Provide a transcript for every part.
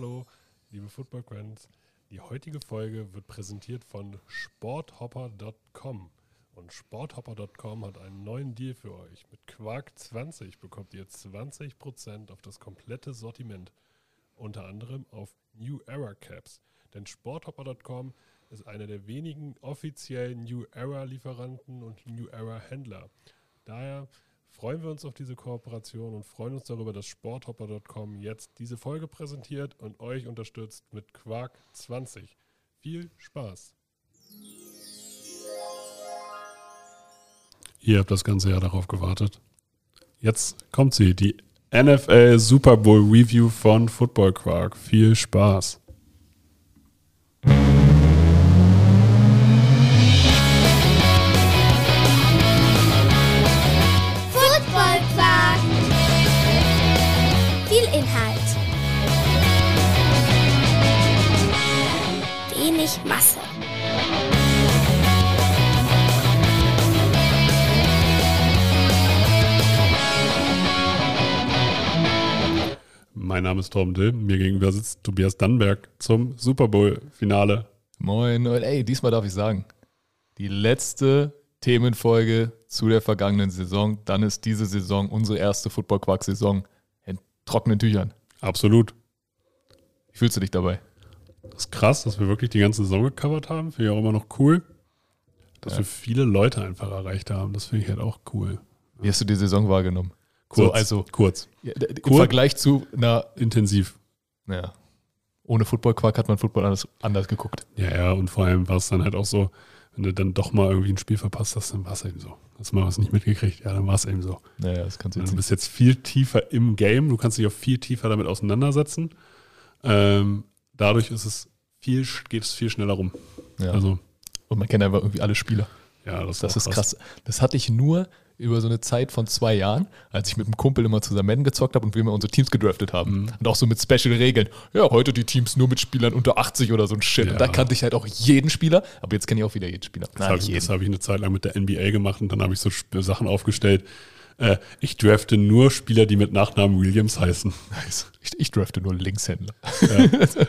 Hallo, liebe Football Friends. Die heutige Folge wird präsentiert von sporthopper.com. Und sporthopper.com hat einen neuen Deal für euch. Mit Quark 20 bekommt ihr 20% auf das komplette Sortiment. Unter anderem auf New Era Caps. Denn sporthopper.com ist einer der wenigen offiziellen New Era Lieferanten und New Era Händler. Daher freuen wir uns auf diese Kooperation und freuen uns darüber, dass sporthopper.com jetzt diese Folge präsentiert und euch unterstützt mit Quark 20. Viel Spaß! Ihr habt das ganze Jahr darauf gewartet. Jetzt kommt sie, die NFL Super Bowl Review von Football Quark. Viel Spaß! Name ist Torben Dill. Mir gegenüber sitzt Tobias Dannberg zum Super Bowl-Finale. Moin, und ey, diesmal darf ich sagen, die letzte Themenfolge zu der vergangenen Saison. Dann ist diese Saison unsere erste Football-Quark-Saison in trockenen Tüchern. Absolut. Wie fühlst du dich dabei? Das ist krass, dass wir wirklich die ganze Saison gecovert haben. Finde ich auch immer noch cool. Dass Ja. wir viele Leute einfach erreicht haben. Das finde ich halt auch cool. Wie hast du die Saison wahrgenommen? Kurz. So, also kurz. ja, im Kurz. Vergleich zu einer, Intensiv. naja, ohne Football-Quark hat man Football anders, anders geguckt. Ja, ja, und vor allem war es dann halt auch so, wenn du dann doch mal irgendwie ein Spiel verpasst hast, dann war es eben so. Hast du mal was nicht mitgekriegt? Ja, dann war es eben so. Naja, das kannst du Du jetzt nicht. bist jetzt viel tiefer im Game, du kannst dich auch viel tiefer damit auseinandersetzen. Ähm, dadurch ist es viel, geht es viel schneller rum. Ja. Also, und man kennt einfach irgendwie alle Spieler. ja, das, Das ist krass. Das hatte ich nur über so eine Zeit von zwei Jahren, als ich mit einem Kumpel immer zusammen Madden gezockt habe und wir immer unsere Teams gedraftet haben. Mhm. Und auch so mit Special-Regeln. Ja, heute die Teams nur mit Spielern unter 80 oder so ein Shit. Ja. Und da kannte ich halt auch jeden Spieler, aber jetzt kenne ich auch wieder jeden Spieler. Das habe ich, hab ich eine Zeit lang mit der NBA gemacht und dann habe ich so Sachen aufgestellt. Äh, ich drafte nur Spieler, die mit Nachnamen Williams heißen. Nice. Ich, ich drafte nur Linkshändler. Ja. so,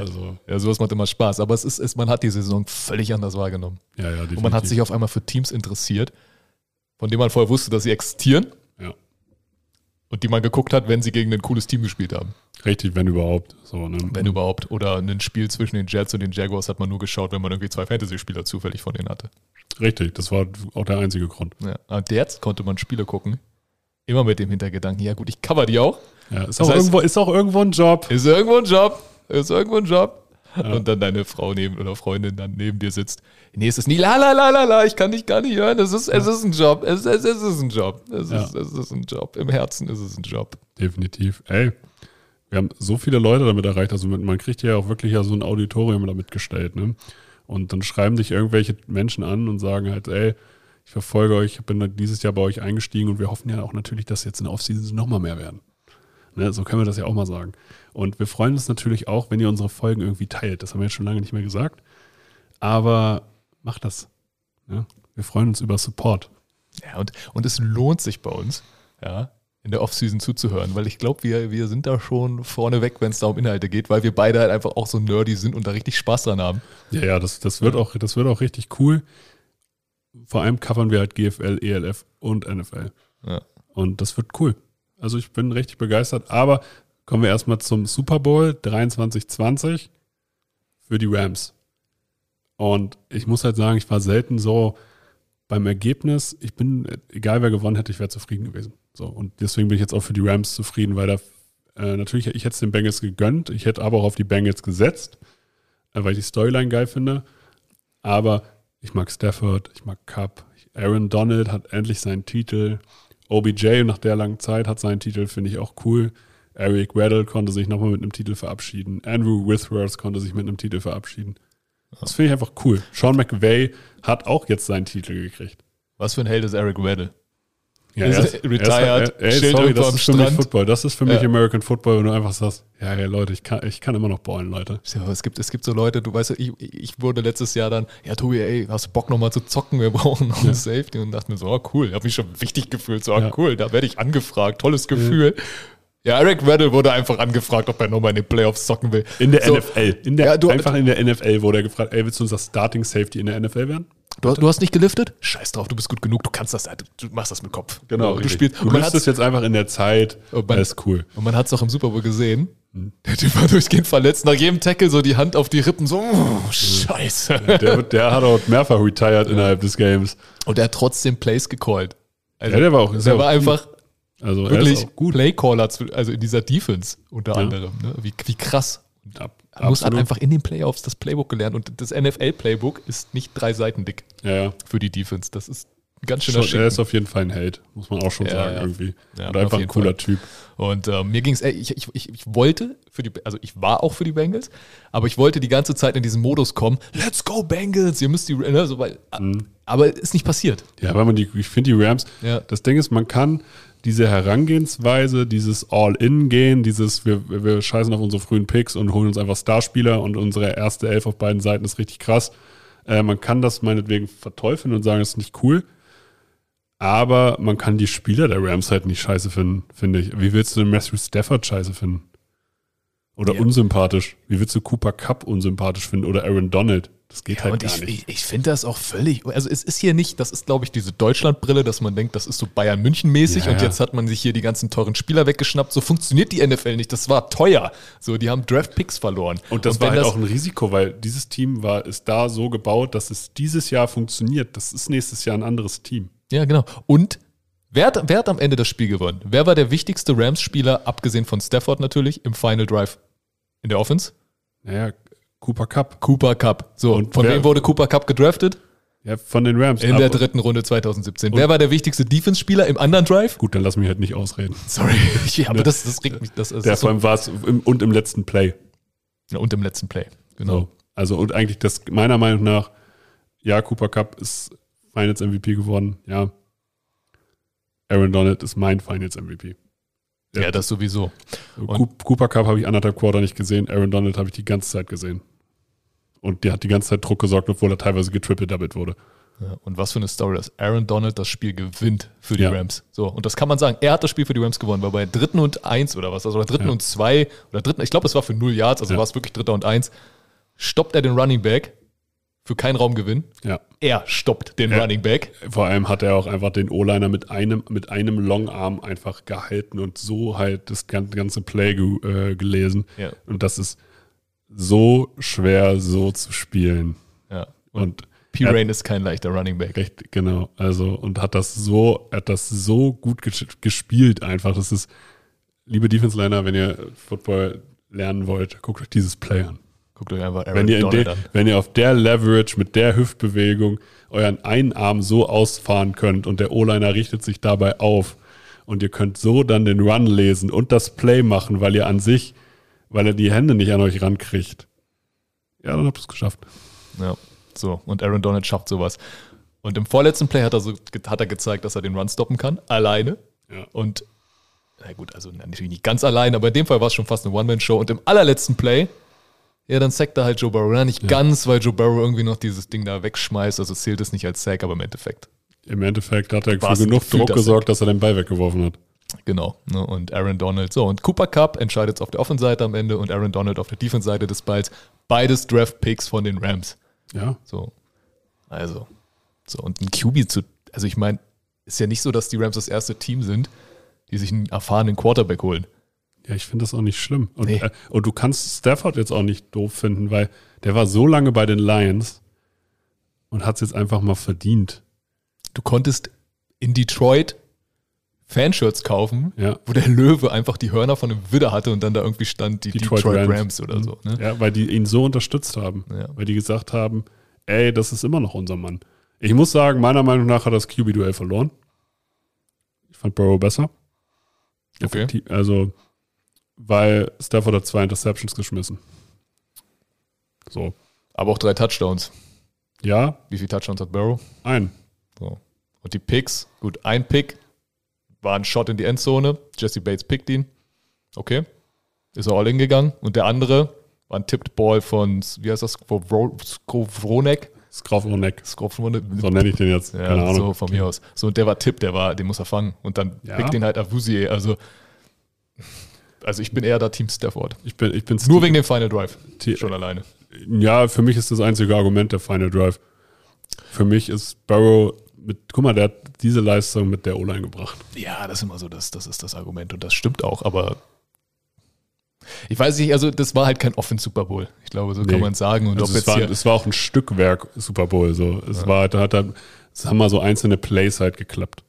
also, Ja, sowas macht immer Spaß. Aber es ist, es, man hat die Saison völlig anders wahrgenommen. ja, ja, definitiv. Und man hat sich auf einmal für Teams interessiert, von denen man vorher wusste, dass sie existieren ja, und die man geguckt hat, wenn sie gegen ein cooles Team gespielt haben. richtig, wenn überhaupt. So, ne? Wenn überhaupt. Oder ein Spiel zwischen den Jets und den Jaguars hat man nur geschaut, wenn man irgendwie zwei Fantasy-Spieler zufällig von denen hatte. Richtig, das war auch der einzige Grund. Ja. Und jetzt konnte man Spiele gucken, immer mit dem Hintergedanken, ja gut, ich cover die auch. Ja, ist, Das auch heißt- irgendwo, ist auch irgendwo ein Job. Ist irgendwo ein Job. Ist irgendwo ein Job. Ja. Und dann deine Frau neben oder Freundin dann neben dir sitzt. Nee, es ist nie la la la la la, ich kann dich gar nicht hören. Es ist, es ist ein Job. Es, es, es ist ein Job. Es, Ja. ist, es ist ein Job. Im Herzen ist es ein Job. Definitiv. Ey, wir haben so viele Leute damit erreicht. Also man kriegt ja auch wirklich ja so ein Auditorium damit gestellt. Ne? Und dann schreiben dich irgendwelche Menschen an und sagen halt, ey, ich verfolge euch, ich bin dieses Jahr bei euch eingestiegen und wir hoffen ja auch natürlich, dass jetzt in der Offseason nochmal mehr werden. Ne? So können wir das ja auch mal sagen. Und wir freuen uns natürlich auch, wenn ihr unsere Folgen irgendwie teilt. Das haben wir jetzt schon lange nicht mehr gesagt. Aber macht das. Ne? Wir freuen uns über Support. Ja, und, und es lohnt sich bei uns, ja, in der Offseason zuzuhören, weil ich glaube, wir, wir sind da schon vorneweg, wenn es da um Inhalte geht, weil wir beide halt einfach auch so nerdy sind und da richtig Spaß dran haben. Ja, ja, das, das, wird auch, das wird auch richtig cool. Vor allem covern wir halt GFL, ELF und NFL. Ja. Und das wird cool. Also ich bin richtig begeistert. Aber kommen wir erstmal zum Super Bowl 2320 für die Rams. Und ich muss halt sagen, ich war selten so beim Ergebnis. Ich bin, egal wer gewonnen hätte, ich wäre zufrieden gewesen. So, und deswegen bin ich jetzt auch für die Rams zufrieden, weil da äh, natürlich, ich hätte es den Bengals gegönnt. Ich hätte aber auch auf die Bengals gesetzt, äh, weil ich die Storyline geil finde. Aber ich mag Stafford, ich mag Cup. Aaron Donald hat endlich seinen Titel. OBJ nach der langen Zeit hat seinen Titel, finde ich auch cool. Eric Weddle konnte sich nochmal mit einem Titel verabschieden. Andrew Withworth konnte sich mit einem Titel verabschieden. Das finde ich einfach cool. Sean McVay hat auch jetzt seinen Titel gekriegt. Was für ein Held ist Eric Weddle? Ja, Ist er retired, ey, chillt sorry, irgendwo das ist für mich. Football. Das ist für mich Ja. American Football, wenn du einfach sagst, ja, ja, Leute, ich kann, ich kann immer noch ballen, Leute. Ja, es gibt, es gibt so Leute, du weißt, ich, ich wurde letztes Jahr dann, ja, Tobi, ey, hast du Bock nochmal zu zocken? Wir brauchen noch Ja. einen Safety. Und dachte mir so, oh, cool. Ich habe mich schon wichtig gefühlt. So, oh, Ja. cool, da werde ich angefragt. Tolles Gefühl. Ja, Eric Weddle wurde einfach angefragt, ob er nochmal in den Playoffs zocken will. In der So, NFL. In der, Ja, du- einfach in der NFL wurde er gefragt, ey, willst du unser Starting Safety in der NFL werden? Du, du hast nicht geliftet? Scheiß drauf, du bist gut genug, du kannst das, du, du machst das mit Kopf. du Genau, richtig. spielst. Du und man löst hat's- es jetzt einfach in der Zeit. Und man- das ist cool. Und man hat es auch im Super Bowl gesehen. Hm. Der Typ war durchgehend verletzt. Nach jedem Tackle so die Hand auf die Rippen, so, oh, scheiße. Der, der hat auch mehrfach retired innerhalb des Games. Und er hat trotzdem Plays gecallt. Also, Ja, der war auch- der ja war auch einfach Also er wirklich gut. Playcaller, zu- also in dieser Defense unter Ja. anderem. Ne? Wie, wie krass. Ab, Er muss absolut. einfach in den Playoffs das Playbook gelernt. Und das NFL-Playbook ist nicht drei Seiten dick Ja, ja. für die Defense. Das ist ein ganz schöner Schon, er ist auf jeden Fall ein Held, muss man auch schon Ja, sagen, ja. irgendwie. Ja, Und auf einfach ein cooler Fall. Typ. Und äh, mir ging es, ich, ich, ich, ich wollte für die, also ich war auch für die Bengals, aber ich wollte die ganze Zeit in diesen Modus kommen, let's go Bengals, ihr müsst die, ne, so, weil, Mhm. aber ist nicht passiert. Ja, weil man die, ich finde die Rams, Ja. das Ding ist, man kann diese Herangehensweise, dieses All-In-Gehen, dieses, wir, wir scheißen auf unsere frühen Picks und holen uns einfach Starspieler und unsere erste Elf auf beiden Seiten ist richtig krass. Äh, man kann das meinetwegen verteufeln und sagen, das ist nicht cool. Aber man kann die Spieler der Rams halt nicht scheiße finden, finde ich. Wie willst du denn Matthew Stafford scheiße finden? Oder Ja. unsympathisch? Wie willst du Cooper Cup unsympathisch finden? Oder Aaron Donald? Das geht halt und gar ich, nicht. ich, ich finde das auch völlig, also es ist hier nicht, das ist glaube ich diese Deutschlandbrille, dass man denkt, das ist so Bayern München mäßig Ja, und ja. jetzt hat man sich hier die ganzen teuren Spieler weggeschnappt. So funktioniert die NFL nicht, das war teuer. So, die haben Draft Picks verloren. Und das wenn war halt auch ein Risiko, weil dieses Team war, ist da so gebaut, dass es dieses Jahr funktioniert. Das ist nächstes Jahr ein anderes Team. Ja, genau. Und wer hat, wer hat am Ende das Spiel gewonnen? Wer war der wichtigste Rams-Spieler, abgesehen von Stafford natürlich, im Final Drive in der Offense? Naja, Cooper Cup. Cooper Cup. So, Und von wem wurde Cooper Cup gedraftet? Ja, von den Rams. In der dritten Runde 2017. wer war der wichtigste Defense-Spieler im anderen Drive? Gut, dann lass mich halt nicht ausreden. Sorry. Ja, aber das, das regt mich. Das, das Der vor so, allem war es und im letzten Play. ja, und im letzten Play. Genau. So. Also und eigentlich das meiner Meinung nach, ja, Cooper Cup ist Finals MVP geworden. Ja. Aaron Donald ist mein Finals MVP. Ja, das sowieso. Coop- Cooper Cup habe ich anderthalb Quarter nicht gesehen. Aaron Donald habe ich die ganze Zeit gesehen. Und der hat die ganze Zeit Druck gesorgt, obwohl er teilweise getriple-doubled wurde. Ja, und was für eine Story, dass Aaron Donald das Spiel gewinnt für die Ja. Rams. So, und das kann man sagen. Er hat das Spiel für die Rams gewonnen, weil bei dritten und eins oder was, also bei dritten Ja. und zwei oder dritten, ich glaube, es war für null Yards, also war es wirklich dritter und eins, stoppt er den Running Back für keinen Raumgewinn. Ja. Er stoppt den Ja. Running Back. Vor allem hat er auch einfach den O-Liner mit einem, mit einem Longarm einfach gehalten und so halt das gan- ganze Play ge, äh, gelesen. Ja. Und das ist so schwer, so zu spielen. Ja. Und Und P. Rain ist kein leichter Running Back. Recht, genau. Also, und hat das so, hat das so gut ges gespielt einfach. Das ist, liebe Defense-Liner, wenn ihr Football lernen wollt, guckt euch dieses Play an. Guckt euch einfach Aaron Wenn ihr, de, an. wenn ihr auf der Leverage mit der Hüftbewegung euren einen Arm so ausfahren könnt und der O-Liner richtet sich dabei auf und ihr könnt so dann den Run lesen und das Play machen, weil ihr an sich, weil er die Hände nicht an euch rankriegt. Ja, dann habt ihr es geschafft. Ja, so. Und Aaron Donald schafft sowas. Und im vorletzten Play hat er, so, hat er gezeigt, dass er den Run stoppen kann, alleine. Ja. Und, na gut, also na, natürlich nicht ganz alleine, aber in dem Fall war es schon fast eine One-Man-Show. Und im allerletzten Play, ja, dann sackt er halt Joe Burrow. Na, nicht ganz, weil Joe Burrow irgendwie noch dieses Ding da wegschmeißt, also zählt es nicht als Sack, aber im Endeffekt. Im Endeffekt hat er für genug Druck gesorgt, dass er den Ball weggeworfen hat. Genau. Ne? Und Aaron Donald. So, und Cooper Cup entscheidet auf der Offenseite am Ende und Aaron Donald auf der Defense-Seite des Balls. Beides Draft-Picks von den Rams. Ja, So. Also. So, und ein QB zu. Also, ich meine, ist ja nicht so, dass die Rams das erste Team sind, die sich einen erfahrenen Quarterback holen. ja, ich finde das auch nicht schlimm. Und, Nee. äh, und du kannst Stafford jetzt auch nicht doof finden, weil der war so lange bei den Lions und hat es jetzt einfach mal verdient. Du konntest in Detroit Fanshirts kaufen, Ja. wo der Löwe einfach die Hörner von einem Widder hatte und dann da irgendwie stand die Detroit, Rams. oder so. Ne? Ja, weil die ihn so unterstützt haben. Ja. Weil die gesagt haben, ey, das ist immer noch unser Mann. Ich muss sagen, meiner Meinung nach hat das QB-Duell verloren. Ich fand Burrow besser. Okay. Also, weil Stafford hat zwei Interceptions geschmissen. So. Aber auch drei Touchdowns. Ja, Wie viele Touchdowns hat Burrow? ein. So. Und die Picks, gut, ein Pick war ein Shot in die Endzone. Jesse Bates pickt ihn. Okay. Ist er all in gegangen. Und der andere war ein Tipped Ball von, wie heißt das, Skrovronek? Skrovronek. Skrovronek. So nenne ich den jetzt. Ja, Keine Ahnung. so von mir aus. So, und der war Tipp, der war, den muss er fangen. Und dann Ja. pickt ihn halt Avusier. Also, Also ich bin eher da Team Stafford. Ich bin, ich bin Nur wegen dem Final Drive. T- Schon alleine. Ja, für mich ist das einzige Argument der Final Drive. Für mich ist Burrow mit, guck mal, der hat diese Leistung mit der O-Line gebracht. Ja, das ist immer so, das, das ist das Argument und das stimmt auch, aber ich weiß nicht, also das war halt kein Offense-Super Bowl. Ich glaube, so kann Nee. man sagen. Und Also es, war, es war auch ein Stückwerk Super Bowl. So. Es war, da hat er, es haben mal so einzelne Plays halt geklappt.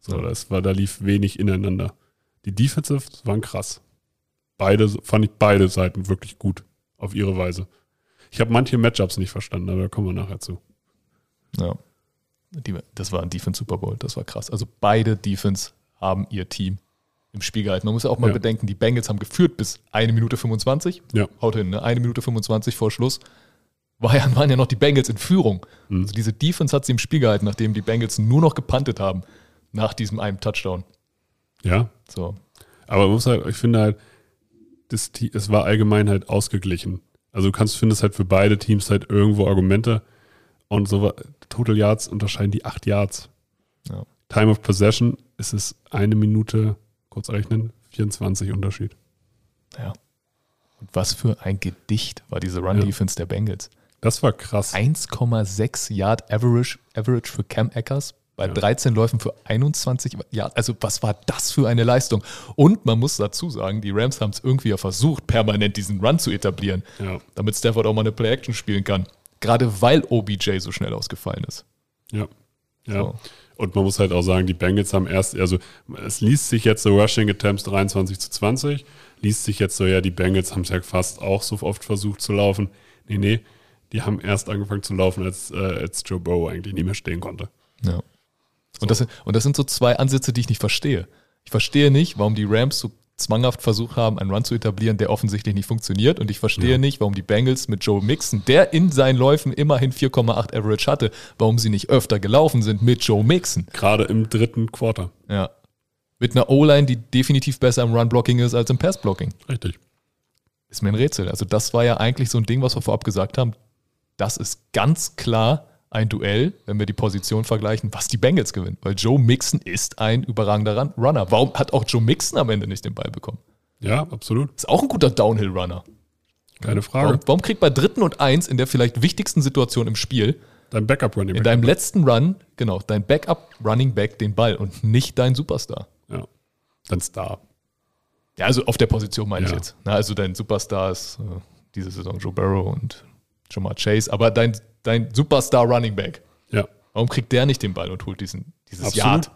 So, Ja. das war, da lief wenig ineinander. Die Defensives waren krass. Beide, fand ich beide Seiten wirklich gut auf ihre Weise. Ich habe manche Matchups nicht verstanden, aber da kommen wir nachher zu. ja, die, das war ein Defense-Super Bowl, das war krass. Also beide Defense haben ihr Team im Spiel gehalten. Man muss ja auch mal Ja. bedenken, die Bengals haben geführt bis eine Minute 25. Ja. Haut hin, ne? Eine Minute 25 vor Schluss. War ja, waren ja noch die Bengals in Führung. Mhm. Also diese Defense hat sie im Spiel gehalten, nachdem die Bengals nur noch gepantet haben nach diesem einen Touchdown. Ja, So. Aber man muss halt, ich finde halt, das, es war allgemein halt ausgeglichen. Also du kannst, findest halt für beide Teams halt irgendwo Argumente und so Total Yards unterscheiden die acht Yards. Ja. Time of Possession ist es eine Minute, kurz rechnen, 24 Unterschied. Ja. Und was für ein Gedicht war diese Run-Defense der Bengals. Das war krass. 1,6 Yard Average, Average für Cam Eckers bei Ja. 13 Läufen für 21 Yard. Also was war das für eine Leistung? Und man muss dazu sagen, die Rams haben es irgendwie ja versucht, permanent diesen Run zu etablieren, Ja, damit Stafford auch mal eine Play-Action spielen kann. Gerade weil OBJ so schnell ausgefallen ist. ja, ja. So. Und man muss halt auch sagen, die Bengals haben erst, also es liest sich jetzt so Rushing Attempts 23 zu 20, liest sich jetzt so, ja, die Bengals haben es ja fast auch so oft versucht zu laufen. Nee, nee, die haben erst angefangen zu laufen, als, äh, als Joe Burrow eigentlich nicht mehr stehen konnte. Ja. Und, das, sind- und das sind so zwei Ansätze, die ich nicht verstehe. Ich verstehe nicht, warum die Rams so zwanghaft versucht haben, einen Run zu etablieren, der offensichtlich nicht funktioniert. Und ich verstehe Ja. nicht, warum die Bengals mit Joe Mixon, der in seinen Läufen immerhin 4,8 Average hatte, warum sie nicht öfter gelaufen sind mit Joe Mixon. Gerade im dritten Quarter. Ja. Mit einer O-Line, die definitiv besser im Run-Blocking ist als im Pass-Blocking. Richtig. Ist mir ein Rätsel. Also das war ja eigentlich so ein Ding, was wir vorab gesagt haben. Das ist ganz klar ein Duell, wenn wir die Position vergleichen, was die Bengals gewinnen. Weil Joe Mixon ist ein überragender Run Runner. Warum hat auch Joe Mixon am Ende nicht den Ball bekommen? Ja, absolut. Ist auch ein guter Downhill-Runner. Keine Frage. Warum, warum kriegt bei dritten und eins in der vielleicht wichtigsten Situation im Spiel, Dein Backup Running in Back. deinem letzten Run, genau, dein Backup-Running Back den Ball und nicht dein Superstar? Ja. Dein Star. Ja, also auf der Position meine ich Ja. jetzt. Na, also dein Superstar ist äh, diese Saison Joe Burrow und Jamar Chase, aber dein, dein Superstar Running Back, Ja. warum kriegt der nicht den Ball und holt diesen, dieses Absolut. Yard?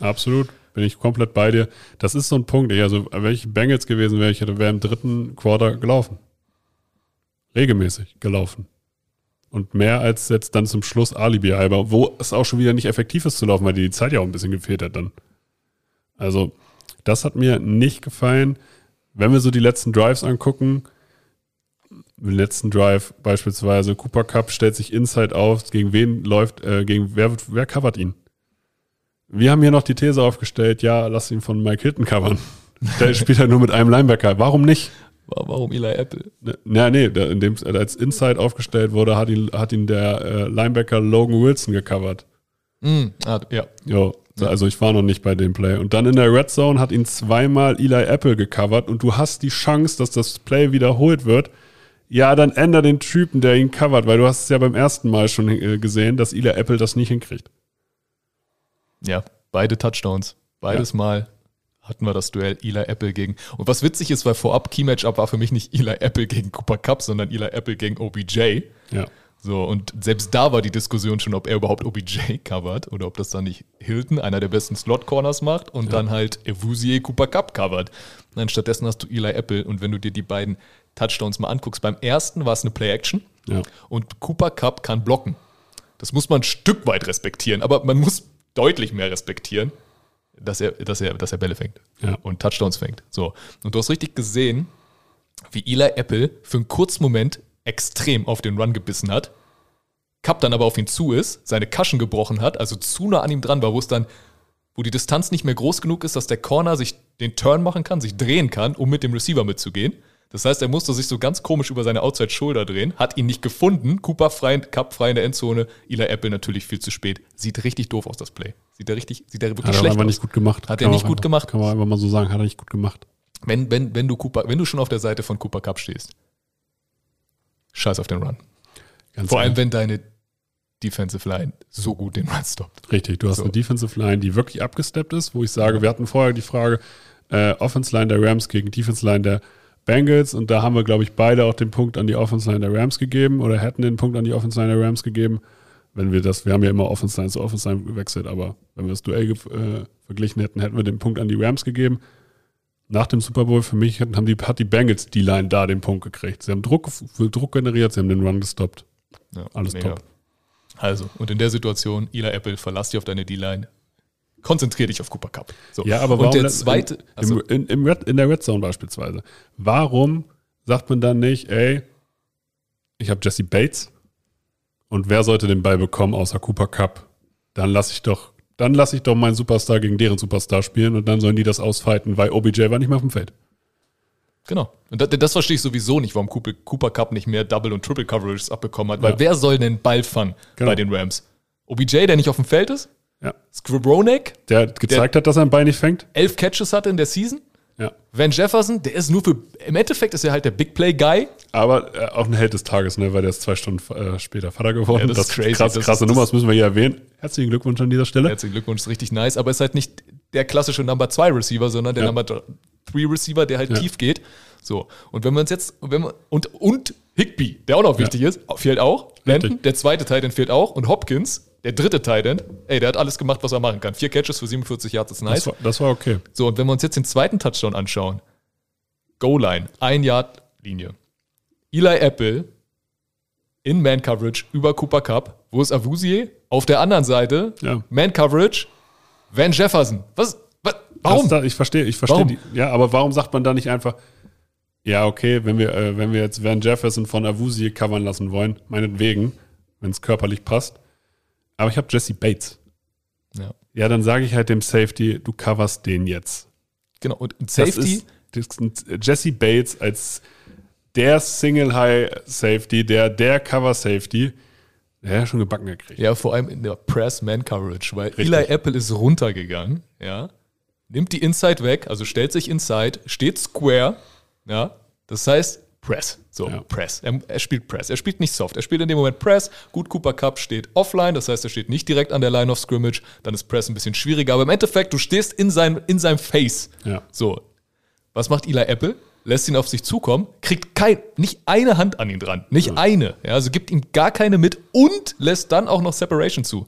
Absolut. Bin ich komplett bei dir. Das ist so ein Punkt. Ich, also, wenn ich Bengals gewesen wäre, ich hätte wäre im dritten Quarter gelaufen. Regelmäßig gelaufen. Und mehr als jetzt dann zum Schluss Alibi halber, wo es auch schon wieder nicht effektiv ist zu laufen, weil dir die Zeit ja auch ein bisschen gefehlt hat dann. Also, das hat mir nicht gefallen. Wenn wir so die letzten Drives angucken, im letzten Drive beispielsweise, Cooper Cup stellt sich Inside auf, gegen wen läuft, äh, gegen wer, wer covert ihn? Wir haben hier noch die These aufgestellt, ja, lass ihn von Mike Hilton covern. Der spielt ja nur mit einem Linebacker. Warum nicht? Wa- Warum Eli Apple? Ne, Na, nee, der, in dem, als Inside aufgestellt wurde, hat ihn, hat ihn der äh, Linebacker Logan Wilson gecovert. Mm, ah, ja, Jo, also ich war noch nicht bei dem Play. Und dann in der Red Zone hat ihn zweimal Eli Apple gecovert und du hast die Chance, dass das Play wiederholt wird. Ja, dann änder den Typen, der ihn covert, weil du hast es ja beim ersten Mal schon äh, gesehen, dass Eli Apple das nicht hinkriegt. ja, beide Touchdowns. Beides Mal hatten wir das Duell Eli Apple gegen. Und was witzig ist, weil vorab Key Matchup war für mich nicht Eli Apple gegen Cooper Cup, sondern Eli Apple gegen OBJ. Ja. So, und selbst da war die Diskussion schon, ob er überhaupt OBJ covert oder ob das dann nicht Hilton, einer der besten Slot-Corners, macht und dann halt Evusier Cooper Cup covert. Nein, stattdessen hast du Eli Apple und wenn du dir die beiden Touchdowns mal anguckst, beim ersten war es eine Play-Action Ja. und Cooper Cup kann blocken. Das muss man ein Stück weit respektieren, aber man muss deutlich mehr respektieren, dass er, dass er, dass er Bälle fängt Ja. und Touchdowns fängt. So. Und du hast richtig gesehen, wie Eli Apple für einen kurzen Moment extrem auf den Run gebissen hat. Cup dann aber auf ihn zu ist, seine Kaschen gebrochen hat, also zu nah an ihm dran war, wo es dann, wo die Distanz nicht mehr groß genug ist, dass der Corner sich den Turn machen kann, sich drehen kann, um mit dem Receiver mitzugehen. Das heißt, er musste sich so ganz komisch über seine Outside Shoulder drehen, hat ihn nicht gefunden. Cooper frei, Cup frei in der Endzone. Eli Apple natürlich viel zu spät. Sieht richtig doof aus, das Play. Sieht er richtig, sieht er wirklich Hat er schlecht aber aus. nicht gut gemacht. Hat Kann er nicht gut einfach, gemacht. Kann man einfach mal so sagen, hat er nicht gut gemacht. wenn, wenn, wenn, du Cooper, wenn du schon auf der Seite von Cooper Cup stehst, scheiß auf den Run. Ganz Vor allem, wenn deine Defensive Line so gut den Run stoppt. Richtig, du hast So. eine Defensive Line, die wirklich abgesteppt ist, wo ich sage, wir hatten vorher die Frage, äh, Offense Line der Rams gegen Defense Line der Bengals und da haben wir, glaube ich, beide auch den Punkt an die Offense Line der Rams gegeben oder hätten den Punkt an die Offense Line der Rams gegeben, wenn wir das, wir haben ja immer Offense Line zu Offense Line gewechselt, aber wenn wir das Duell äh, verglichen hätten, hätten wir den Punkt an die Rams gegeben. Nach dem Super Bowl für mich haben die, hat die Bengals die Line da den Punkt gekriegt. Sie haben Druck, Druck generiert, sie haben den Run gestoppt. Ja, Alles top. Also, und in der Situation, Eli Apple, verlass dich auf deine D-Line. Konzentrier dich auf Cooper Cup. So. Ja, aber und warum der dann- zweite, in, also, in, im Red, in der Red Zone beispielsweise. Warum sagt man dann nicht, ey, ich habe Jesse Bates und wer sollte den Ball bekommen außer Cooper Cup? Dann lasse ich doch, dann lasse ich doch meinen Superstar gegen deren Superstar spielen und dann sollen die das ausfighten, weil OBJ war nicht mehr auf dem Feld. genau. Und das, das verstehe ich sowieso nicht, warum Cooper, Cooper Cup nicht mehr Double- und Triple Coverages abbekommen hat, weil Ja. wer soll denn Ball fangen Genau. bei den Rams? OBJ, der nicht auf dem Feld ist? Ja. Scribronek, Der gezeigt hat, dass er ein Bein nicht fängt. elf Catches hatte in der Season? Ja. Van Jefferson, der ist nur für, im Endeffekt ist er halt der Big Play Guy. Aber äh, auch ein Held des Tages, ne, weil der ist zwei Stunden äh, später Vater geworden. Ja, das ist crazy. Krass, Das krasse ist- Nummer, das- das müssen wir hier erwähnen. Herzlichen Glückwunsch an dieser Stelle. Herzlichen Glückwunsch, ist richtig nice, aber ist halt nicht der klassische Number 2 Receiver, sondern der Ja. Number 3 Receiver, der halt Ja. tief geht. So. Und wenn wir uns jetzt, wenn wir, und, und Higby, der auch noch wichtig ist, fehlt auch. Landon, der zweite Titan fehlt auch. Und Hopkins, der dritte Titan, ey, der hat alles gemacht, was er machen kann. Vier Catches für 47 Yards ist nice. Das, war, das war okay. So, und wenn wir uns jetzt den zweiten Touchdown anschauen, Goal-Line, ein Yard Linie. Eli Apple in Man-Coverage über Cooper Cup. Wo ist Avusier? Auf der anderen Seite, Ja. Man-Coverage, Van Jefferson. Was? was warum? Da, ich verstehe, ich verstehe die. Ja, aber warum sagt man da nicht einfach, ja, okay, wenn wir, äh, wenn wir jetzt Van Jefferson von Avusi covern lassen wollen, meinetwegen, wenn es körperlich passt. Aber ich habe Jesse Bates. ja, Ja, dann sage ich halt dem Safety, du coverst den jetzt. genau. Und ein Das Safety, ist, das ist Jesse Bates als der Single High Safety, der, der Cover Safety, der hat schon gebacken gekriegt. ja, vor allem in der Press-Man-Coverage, weil Richtig. Eli Apple ist runtergegangen, ja, nimmt die Inside weg, also stellt sich Inside, steht square, ja, das heißt Press, so, Ja. Press. Er, er spielt Press, er spielt nicht Soft, er spielt in dem Moment Press. Gut, Cooper Cup steht offline, das heißt, er steht nicht direkt an der Line of Scrimmage, dann ist Press ein bisschen schwieriger, aber im Endeffekt, du stehst in, sein, in seinem Face. Ja. So, was macht Eli Apple? Lässt ihn auf sich zukommen, kriegt kein, nicht eine Hand an ihn dran. Nicht eine. Ja, also gibt ihm gar keine mit und lässt dann auch noch Separation zu.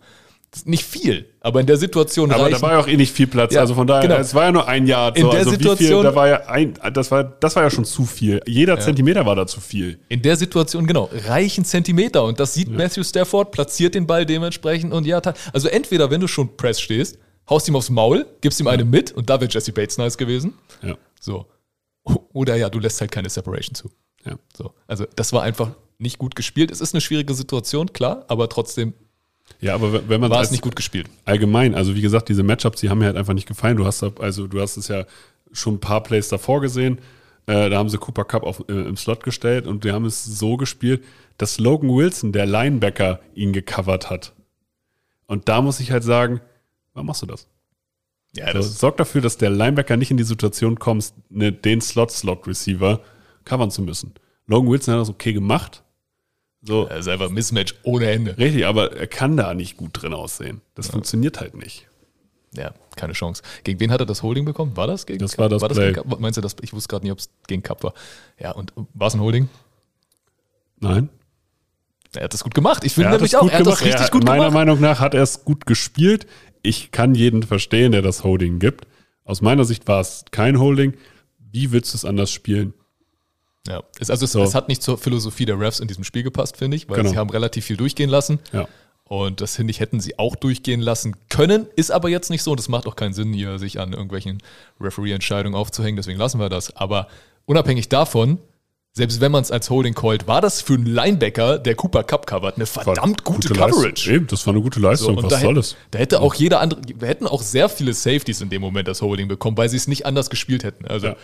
Nicht viel, aber in der Situation Aber reichen. da war ja auch eh nicht viel Platz. Ja, also von daher, genau. es war ja nur ein Jahr. In so, der also wie viel, Situation- da war ja ein, das war, das war ja schon zu viel. Jeder Zentimeter war da zu viel. in der Situation, genau, reichen Zentimeter. Und das sieht Matthew Stafford, platziert den Ball dementsprechend und ja, also entweder, wenn du schon Press stehst, haust ihm aufs Maul, gibst ihm eine mit und da wäre Jesse Bates nice gewesen. Ja. So. Oder ja, du lässt halt keine Separation zu. ja. So. Also, das war einfach nicht gut gespielt. Es ist eine schwierige Situation, klar, aber trotzdem Ja, aber wenn- man war es nicht gut gespielt. allgemein, also wie gesagt, diese Matchups, die haben mir halt einfach nicht gefallen. Du hast also du hast es ja schon ein paar Plays davor gesehen. Äh, da haben sie Cooper Cup auf, äh, im Slot gestellt und die haben es so gespielt, dass Logan Wilson, der Linebacker, ihn gecovert hat. Und da muss ich halt sagen, warum machst du das? Ja, Also, sorg dafür, dass der Linebacker nicht in die Situation kommt, ne, den Slot-Slot-Receiver covern zu müssen. Logan Wilson hat das okay gemacht. So, das ist einfach ein Mismatch ohne Ende. richtig, aber er kann da nicht gut drin aussehen. Das funktioniert halt nicht. Ja, keine Chance. Gegen wen hat er das Holding bekommen? War das gegen Das war das Play. gegen Cup? Meinst du das? Ich wusste gerade nicht, ob es gegen Cup war. Ja, und war es ein Holding? Nein. Er hat das gut gemacht. Ich finde Er hat nämlich das auch, gut er hat das gemacht. richtig Er- gut Meiner gemacht. Meinung nach hat er es gut gespielt. Ich kann jeden verstehen, der das Holding gibt. Aus meiner Sicht war es kein Holding. Wie willst du es anders spielen? Ja, es, also es, So. es hat nicht zur Philosophie der Refs in diesem Spiel gepasst, finde ich, weil Genau. sie haben relativ viel durchgehen lassen. Ja. Und das finde ich, hätten sie auch durchgehen lassen können. Ist aber jetzt nicht so und es macht auch keinen Sinn, hier sich an irgendwelchen Referee-Entscheidungen aufzuhängen. Deswegen lassen wir das. Aber unabhängig davon, selbst wenn man es als Holding callt, war das für einen Linebacker, der Cooper Cup covert, eine verdammt gute, Leistung. Coverage. Eben, das war eine gute Leistung. und Was da, soll es? da hätte auch jeder andere, wir hätten auch sehr viele Safeties in dem Moment das Holding bekommen, weil sie es nicht anders gespielt hätten. Also Ja.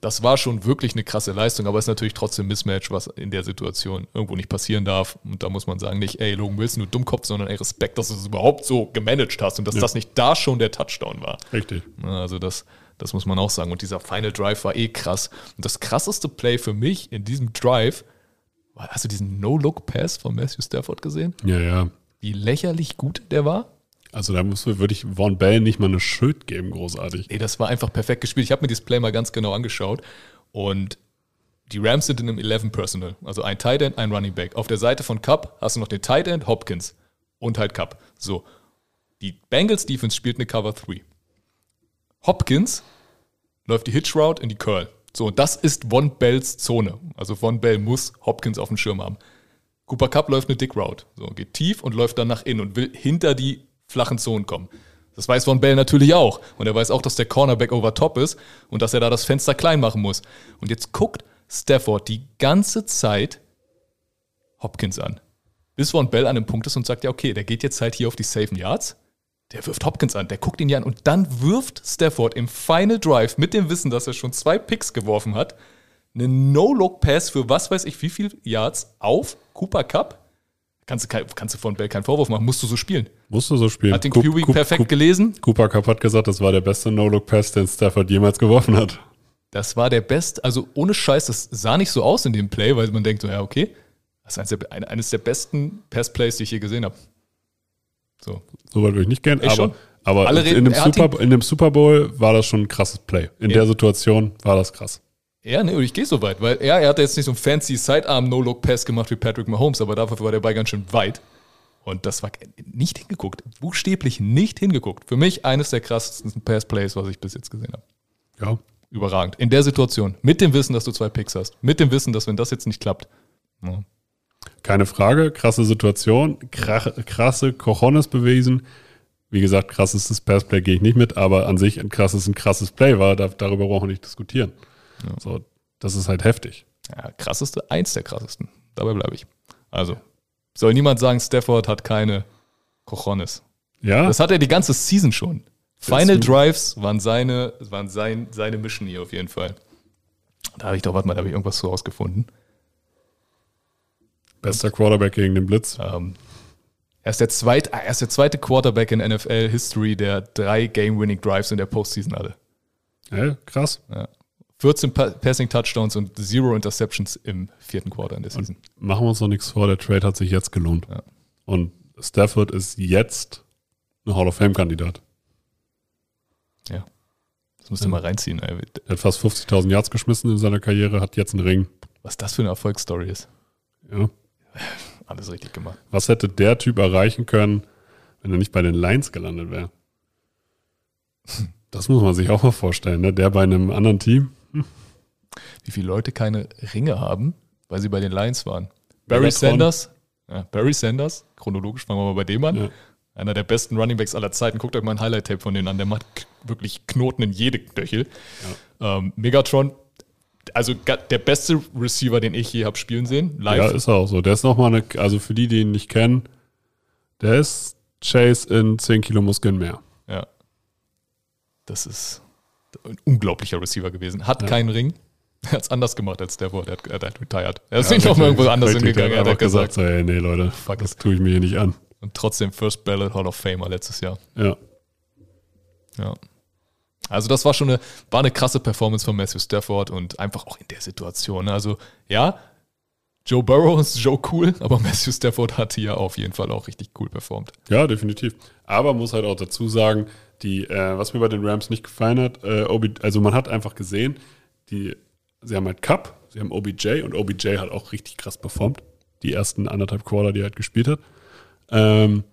Das war schon wirklich eine krasse Leistung, aber es ist natürlich trotzdem Mismatch, was in der Situation irgendwo nicht passieren darf. Und da muss man sagen, nicht, ey, Logan Wilson, du Dummkopf, sondern ey, Respekt, dass du es überhaupt so gemanagt hast und dass Ja. das nicht da schon der Touchdown war. Richtig. Also das, Das muss man auch sagen. Und dieser Final Drive war eh krass. Und das krasseste Play für mich in diesem Drive war, hast du diesen No-Look-Pass von Matthew Stafford gesehen? Ja, ja. Wie lächerlich gut der war? Also da muss, würde ich Von Bell nicht mal eine Schuld geben, großartig. Nee, das war einfach perfekt gespielt. Ich habe mir dieses Play mal ganz genau angeschaut. Und die Rams sind in einem 11 Personal. Also ein Tight End, ein Running Back. Auf der Seite von Cup hast du noch den Tight End, Hopkins. Und halt Cup. So. Die Bengals Defense spielt eine Cover 3. Hopkins läuft die Hitch Route in die Curl. So, und das ist Von Bells Zone. Also Von Bell muss Hopkins auf dem Schirm haben. Cooper Cup läuft eine Dick Route. So, geht tief und läuft dann nach innen und will hinter die flachen Zonen kommen. Das weiß Von Bell natürlich auch. Und er weiß auch, dass der Cornerback over top ist und dass er da das Fenster klein machen muss. Und jetzt guckt Stafford die ganze Zeit Hopkins an. Bis Von Bell an einem Punkt ist und sagt, ja, okay, der geht jetzt halt hier auf die safen Yards. Der wirft Hopkins an, der guckt ihn ja an und dann wirft Stafford im Final Drive mit dem Wissen, dass er schon zwei Picks geworfen hat, einen No-Look-Pass für was weiß ich wie viel Yards auf Cooper Cup. Kannst du, kein, kannst du von Bell keinen Vorwurf machen, musst du so spielen. Musst du so spielen. Hat den Coop- Coop- perfekt Coop- gelesen. Cooper Cup hat gesagt, das war der beste No-Look-Pass, den Stafford jemals geworfen hat. Das war der beste, also ohne Scheiß, das sah nicht so aus in dem Play, weil man denkt so, ja, okay, das ist eines der, ein- eines der besten Pass-Plays, die ich je gesehen habe. So. So weit würde ich nicht Ich aber, schon. aber Alle in, reden- dem er Super, in dem Super Bowl war das schon ein krasses Play. In Ja. der Situation war das krass. Ja, nee, ich gehe so weit, weil er, er hat jetzt nicht so einen fancy Sidearm-No-Look-Pass gemacht wie Patrick Mahomes, aber dafür war der Ball ganz schön weit. Und das war nicht hingeguckt, buchstäblich nicht hingeguckt. Für mich eines der krassesten Pass-Plays, was ich bis jetzt gesehen habe. Ja. Überragend. In der Situation, mit dem Wissen, dass du zwei Picks hast, mit dem Wissen, dass wenn das jetzt nicht klappt, ja, Keine Frage, krasse Situation, krasse Cojones bewiesen. Wie gesagt, krassestes Passplay gehe ich nicht mit, aber an sich ein krasses, ein krasses Play war, da, darüber brauchen wir nicht diskutieren. So, das ist halt heftig. Ja, krasseste, eins der krassesten. Dabei bleibe ich. Also, soll niemand sagen, Stafford hat keine Cojones. Ja, Das hat er die ganze Season schon. Final Deswegen- Drives waren seine, waren sein, seine Mission hier auf jeden Fall. Da habe ich doch, warte mal, da habe ich irgendwas so rausgefunden. bester Quarterback gegen den Blitz. Ähm, er, ist der zweite, er ist der zweite Quarterback in NFL-History, der drei Game-Winning Drives in der Postseason hatte. Ja, krass. Ja. 14 Pa- Passing Touchdowns und Zero Interceptions im vierten Quarter in der Season. Machen wir uns noch nichts vor, der Trade hat sich jetzt gelohnt. Ja. Und Stafford ist jetzt ein Hall of Fame-Kandidat. Ja. Das musst du mal reinziehen. Ey. Er hat fast 50.000 Yards geschmissen in seiner Karriere, hat jetzt einen Ring. Was das für eine Erfolgsstory ist. Ja. Alles richtig gemacht. Was hätte der Typ erreichen können, wenn er nicht bei den Lions gelandet wäre? Das muss man sich auch mal vorstellen, ne? Der bei einem anderen Team. Wie viele Leute keine Ringe haben, weil sie bei den Lions waren. Barry Megatron. Sanders, ja, Barry Sanders, chronologisch fangen wir mal bei dem an. Ja. Einer der besten Runningbacks aller Zeiten. Guckt euch mal ein Highlight-Tape von denen an. Der macht wirklich Knoten in jede Knöchel. Ähm, Megatron, also der beste Receiver, den ich je habe spielen sehen. Live. Ja, ist auch so. Der ist nochmal eine, also für die, die ihn nicht kennen, der ist Chase in 10 Kilo Muskeln mehr. Ja. Das ist ein unglaublicher Receiver gewesen. Hat Ja. keinen Ring. Er hat es anders gemacht als der, wo er hat, er hat retired. Er ist Ja, nicht noch mal richtig, irgendwo anders hingegangen, hat hat er auch gesagt, gesagt. so, ey, nee, Leute, Fuck das tue ich mir hier nicht an. Und trotzdem First Ballot Hall of Famer letztes Jahr. Ja. Ja. Also das war schon eine, war eine krasse Performance von Matthew Stafford und einfach auch in der Situation. Also ja, Joe Burrow ist Joe cool, aber Matthew Stafford hat hier auf jeden Fall auch richtig cool performt. Ja, definitiv. Aber muss halt auch dazu sagen, die, äh, was mir bei den Rams nicht gefallen hat, äh, OB, also man hat einfach gesehen, die, sie haben halt Cup, sie haben OBJ und OBJ hat auch richtig krass performt. Die ersten anderthalb Quarter, die er halt gespielt hat. Ähm,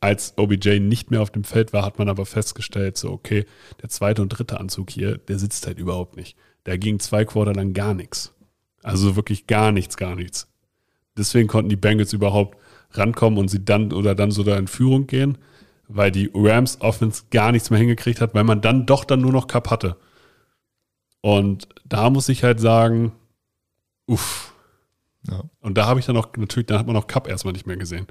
als OBJ nicht mehr auf dem Feld war, hat man aber festgestellt, so, okay, der zweite und dritte Anzug hier, der sitzt halt überhaupt nicht. Da ging zwei Quarter lang gar nichts. Also wirklich gar nichts, gar nichts. Deswegen konnten die Bengals überhaupt rankommen und sie dann oder dann so da in Führung gehen, weil die Rams Offense gar nichts mehr hingekriegt hat, weil man dann doch dann nur noch Cup hatte. Und da muss ich halt sagen, uff. Ja. Und da habe ich dann auch, natürlich, dann hat man auch Cup erstmal nicht mehr gesehen.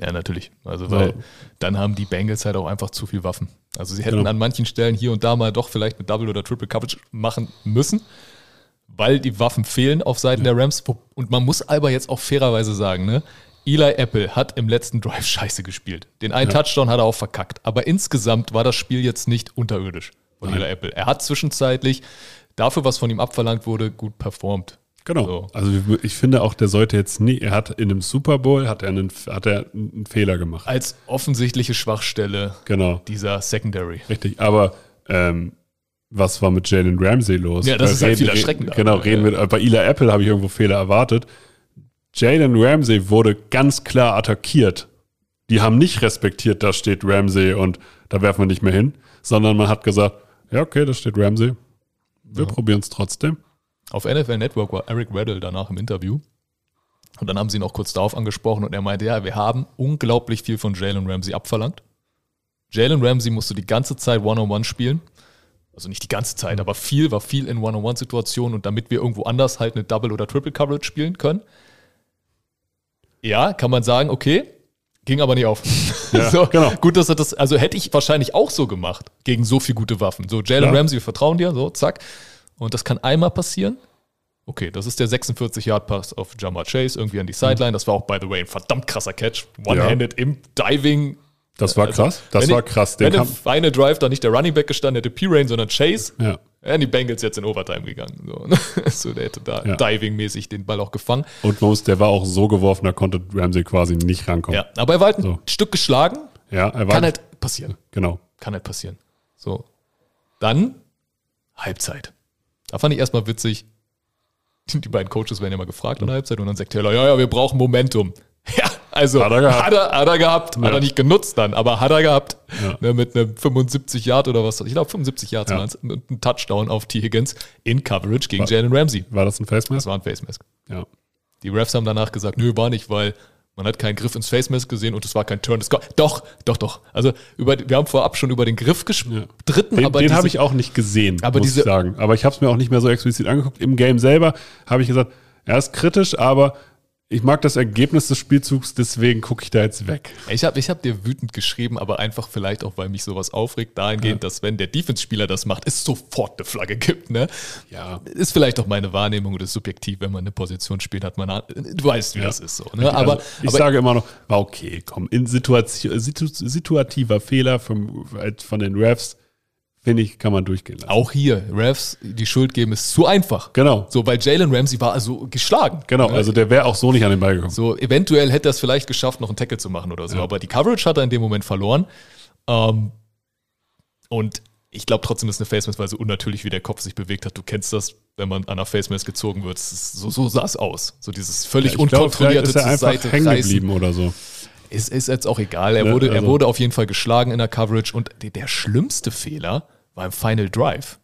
Ja, natürlich. Also, So. weil dann haben die Bengals halt auch einfach zu viel Waffen. Also, sie hätten Genau. an manchen Stellen hier und da mal doch vielleicht mit Double oder Triple Coverage machen müssen, weil die Waffen fehlen auf Seiten der Rams. Und man muss aber jetzt auch fairerweise sagen, ne? Eli Apple hat im letzten Drive scheiße gespielt. Den einen Ja. Touchdown hat er auch verkackt. Aber insgesamt war das Spiel jetzt nicht unterirdisch. von Nein. Eli Apple. Er hat zwischenzeitlich dafür, was von ihm abverlangt wurde, gut performt. Genau. So. Also ich finde auch, der sollte jetzt nie, er hat in einem Super Bowl, hat er einen, hat er einen Fehler gemacht. Als offensichtliche Schwachstelle Genau, dieser Secondary. richtig. Aber ähm, was war mit Jalen Ramsey los? Ja, das Weil ist halt reden- viel erschreckender. Genau, reden wir, bei Eli Apple habe ich irgendwo Fehler erwartet. Jalen Ramsey wurde ganz klar attackiert. Die haben nicht respektiert, da steht Ramsey und da werfen wir nicht mehr hin, sondern man hat gesagt, ja, okay, da steht Ramsey. Wir probieren es trotzdem. Auf NFL Network war Eric Weddle danach im Interview. Und dann haben sie ihn auch kurz darauf angesprochen und er meinte, ja, wir haben unglaublich viel von Jalen Ramsey abverlangt. Jalen Ramsey musste die ganze Zeit One-on-One spielen. Also nicht die ganze Zeit, aber viel war viel in One-on-One-Situationen und damit wir irgendwo anders halt eine Double- oder Triple-Coverage spielen können. Ja, kann man sagen, okay, ging aber nicht auf. Ja, so, genau. Gut, dass er das, also hätte ich wahrscheinlich auch so gemacht, gegen so viel gute Waffen. So, Jalen Klar. Ramsey, wir vertrauen dir, so, zack. Und das kann einmal passieren. Okay, das ist der 46-Yard-Pass auf Jamar Chase, irgendwie an die Sideline. Das war auch, by the way, ein verdammt krasser Catch. One-handed im Diving. Das war Also, krass. Das wenn war krass. Wenn Den im kam, Final Drive da nicht der Running Back gestanden hätte, P-Rain, sondern Chase, ja. Wären die Bengals jetzt in Overtime gegangen. So, so der hätte da Ja. Diving-mäßig den Ball auch gefangen. Und muss, der war auch so geworfen, da konnte Ramsey quasi nicht rankommen. Ja, aber er war halt ein So. Stück geschlagen. Ja, er war. Kann halt passieren. genau. Kann halt passieren. So. Dann Halbzeit. Da fand ich erstmal witzig. Die beiden Coaches werden ja mal gefragt an der Halbzeit und dann sagt Taylor, ja, ja, wir brauchen Momentum. Ja, also Hat er gehabt. Hat er, hat er gehabt. Hat Ja. er nicht genutzt dann, aber hat er gehabt. Ja. Ne, mit einem 75 Yard oder was. Ich glaube 75 Yards Ja. waren es. Und ein Touchdown auf T. Higgins in Coverage gegen War- Jalen Ramsey. War das ein Face Das Mask? war ein Face Mask. Ja. Die Refs haben danach gesagt, nö, war nicht, weil man hat keinen Griff ins Face Mask gesehen und es war kein Turn. Das doch, doch, doch. Also über, wir haben vorab schon über den Griff Den, aber den diese- habe ich auch nicht gesehen, Aber muss diese- ich sagen. Aber ich habe es mir auch nicht mehr so explizit angeguckt. Im Game selber habe ich gesagt, er ist kritisch, aber ich mag das Ergebnis des Spielzugs, deswegen gucke ich da jetzt weg. Ich habe ich hab dir wütend geschrieben, aber einfach vielleicht auch, weil mich sowas aufregt, dahingehend, dass wenn der Defense-Spieler das macht, es sofort eine Flagge gibt. Ne? Ja. Ist vielleicht auch meine Wahrnehmung oder subjektiv, wenn man eine Position spielt, hat man, du weißt, wie das ist so. Ne? Also, Aber, ich aber sage immer noch, war okay, komm, in Situation, situ, situativer Fehler vom, von den Refs, finde ich, kann man durchgehen lassen. auch hier, Refs, die Schuld geben, ist zu einfach. Genau, So, weil Jalen Ramsey war also geschlagen. genau. Ne? Also der wäre auch so nicht an den Ball gekommen. So, eventuell hätte er es vielleicht geschafft, noch einen Tackle zu machen oder so. Aber die Coverage hat er in dem Moment verloren. Ähm, und ich glaube trotzdem ist eine Face Mask, weil so unnatürlich wie der Kopf sich bewegt hat. Du kennst das, wenn man an einer Face Mask gezogen wird. So, so sah es aus. So dieses völlig vielleicht unkontrollierte ist er zur Seite hängen geblieben oder so. Ist, ist jetzt auch egal. Er, Ne, wurde, er also- wurde auf jeden Fall geschlagen in der Coverage. Und der schlimmste Fehler war im Final Drive.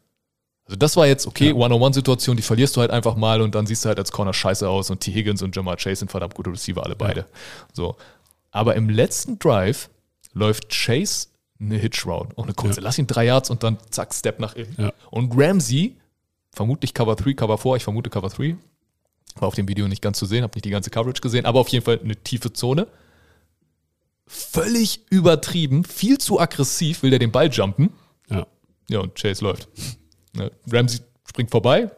Also das war jetzt okay, One-on-One-Situation, die verlierst du halt einfach mal und dann siehst du halt als Corner scheiße aus und T. Higgins und Jamar Chase sind verdammt gute Receiver, alle beide. So. Aber im letzten Drive läuft Chase eine Hitch Route, auch eine kurze. Lass ihn drei Yards und dann zack, Step nach innen. Ja. Und Ramsey, vermutlich Cover 3, Cover 4, ich vermute Cover 3, war auf dem Video nicht ganz zu sehen, habe nicht die ganze Coverage gesehen, aber auf jeden Fall eine tiefe Zone. Völlig übertrieben, viel zu aggressiv will der den Ball jumpen. Ja. Ja, und Chase läuft. Ne, Ramsey springt vorbei.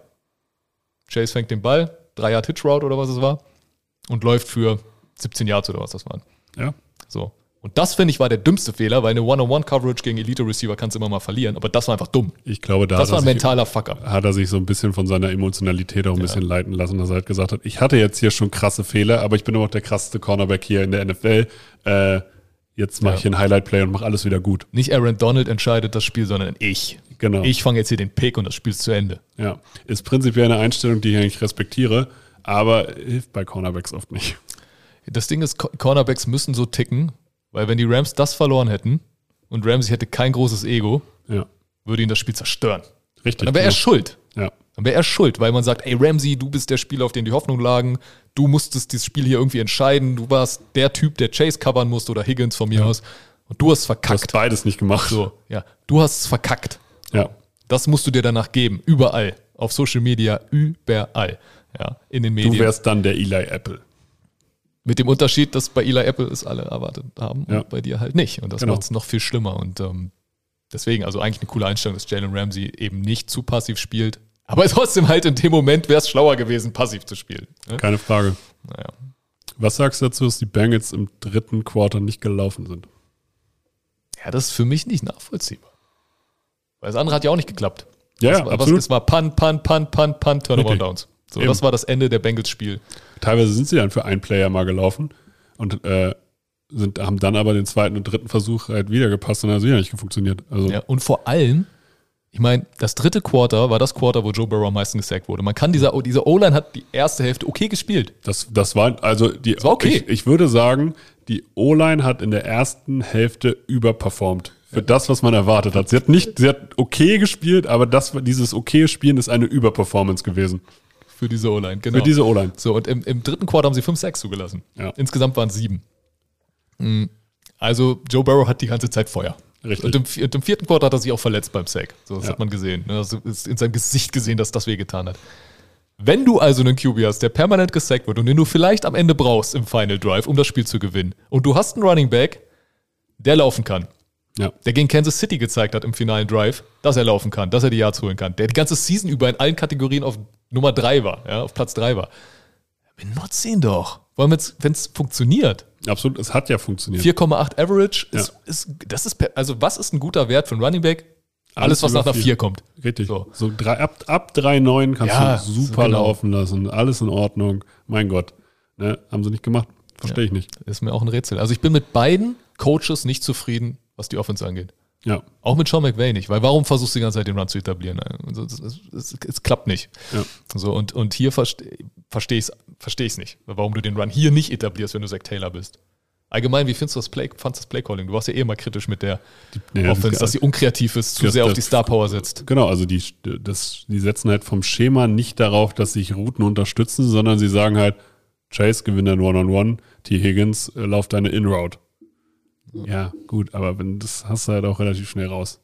Chase fängt den Ball, 3 Yard Hitch Route oder was es war. Und läuft für 17 Yards oder was das waren. Ja. So. Und das, finde ich, war der dümmste Fehler, weil eine One-on-One-Coverage gegen Elite-Receiver kannst du immer mal verlieren. Aber das war einfach dumm. Ich glaube, da Das war ein er sich- mentaler Fuck-up. hat er sich so ein bisschen von seiner Emotionalität auch ein bisschen leiten lassen, dass er halt gesagt hat, ich hatte jetzt hier schon krasse Fehler, aber ich bin immer noch der krasseste Cornerback hier in der NFL. Äh, jetzt mache Ja. ich hier ein Highlight-Play und mache alles wieder gut. Nicht Aaron Donald entscheidet das Spiel, sondern ich. Genau. Ich fange jetzt hier den Pick und das Spiel ist zu Ende. Ja. Ist prinzipiell eine Einstellung, die ich eigentlich respektiere, aber hilft bei Cornerbacks oft nicht. Das Ding ist, Co- Cornerbacks müssen so ticken, weil wenn die Rams das verloren hätten und Ramsey hätte kein großes Ego, Ja. würde ihn das Spiel zerstören. Richtig. Dann wäre er genau. schuld. Ja. Dann wäre er schuld, weil man sagt, ey Ramsey, du bist der Spieler, auf den die Hoffnung lagen. Du musstest dieses Spiel hier irgendwie entscheiden. Du warst der Typ, der Chase covern musste oder Higgins von mir aus. Und du hast Du hast verkackt. beides nicht gemacht. So, ja. Du hast es verkackt. Ja. Das musst du dir danach geben. Überall. Auf Social Media, überall. Ja, in den Du Medien. wärst dann der Eli Apple. Mit dem Unterschied, dass bei Eli Apple es alle erwartet haben Ja. und bei dir halt nicht. Und das Genau. macht es noch viel schlimmer. Und ähm, deswegen, also eigentlich eine coole Einstellung, dass Jalen Ramsey eben nicht zu passiv spielt. Aber trotzdem halt in dem Moment wäre es schlauer gewesen, passiv zu spielen. Ne? Keine Frage. Naja. Was sagst du dazu, dass die Bengals im dritten Quarter nicht gelaufen sind? Ja, das ist für mich nicht nachvollziehbar. Weil das andere hat ja auch nicht geklappt. Ja, das war, absolut. Es war Punt, Punt, Punt, Punt, Punt, Turnover. Downs. So, Eben. das war das Ende der Bengals-Spiel. Teilweise sind sie dann für einen Player mal gelaufen und äh, sind, haben dann aber den zweiten und dritten Versuch halt wieder gepasst und dann hat es wieder nicht funktioniert. Also Ja, und vor allem, ich meine, das dritte Quarter war das Quarter, wo Joe Burrow am meisten gesackt wurde. Man kann dieser, diese O-Line hat die erste Hälfte okay gespielt. das, das war, also die, war okay. ich, ich würde sagen, die O-Line hat in der ersten Hälfte überperformt. Für das, was man erwartet hat. Sie hat nicht, sie hat okay gespielt, aber das, dieses okay Spielen ist eine Überperformance gewesen. Für diese O-Line, genau. Für diese O-Line. So, und im, im dritten Quarter haben sie 5 Sacks zugelassen. Ja. Insgesamt waren es sieben. Mhm. Also Joe Burrow hat die ganze Zeit Feuer. Richtig. Und im, und im vierten Quarter hat er sich auch verletzt beim Sack. So, das Ja. hat man gesehen. Ne? Also ist in seinem Gesicht gesehen, dass das wehgetan hat. Wenn du also einen QB hast, der permanent gesackt wird und den du vielleicht am Ende brauchst im Final Drive, um das Spiel zu gewinnen, und du hast einen Running Back, der laufen kann, Ja. der gegen Kansas City gezeigt hat im finalen Drive, dass er laufen kann, dass er die Yards holen kann, der die ganze Season über in allen Kategorien auf Nummer 3 war, ja, auf Platz 3 war. Benutzt ihn doch. Vor allem, wenn es funktioniert. Absolut, es hat ja funktioniert. 4,8 Average ist, Ja. ist, das ist, also was ist ein guter Wert für einen Running Back? Alles, was über nach einer vier. 4 kommt. Richtig. So. So, drei, ab, ab 3,9 kannst Ja, du super genau. laufen lassen. Alles in Ordnung. Mein Gott. Ne? Haben sie nicht gemacht. Verstehe ich nicht. Ist mir auch ein Rätsel. Also ich bin mit beiden Coaches nicht zufrieden, was die Offense angeht. Ja. Auch mit Sean McVay nicht, weil warum versuchst du die ganze Zeit den Run zu etablieren? Also es klappt nicht. Ja. So, und, und hier verstehe versteh ich es versteh ich's nicht, warum du den Run hier nicht etablierst, wenn du Zach Taylor bist. Allgemein, wie findest du das Play, fandst du das Playcalling? Du warst ja eh mal kritisch mit der Ja, Offense, das- dass sie unkreativ ist, zu das- sehr auf die Star Power setzt. Genau, also die, das, die setzen halt vom Schema nicht darauf, dass sich Routen unterstützen, sondern sie sagen halt, Chase gewinnt ein One-on-One, T. Higgins äh, lauft deine In-Route. Ja, gut, aber wenn das hast du halt auch relativ schnell raus.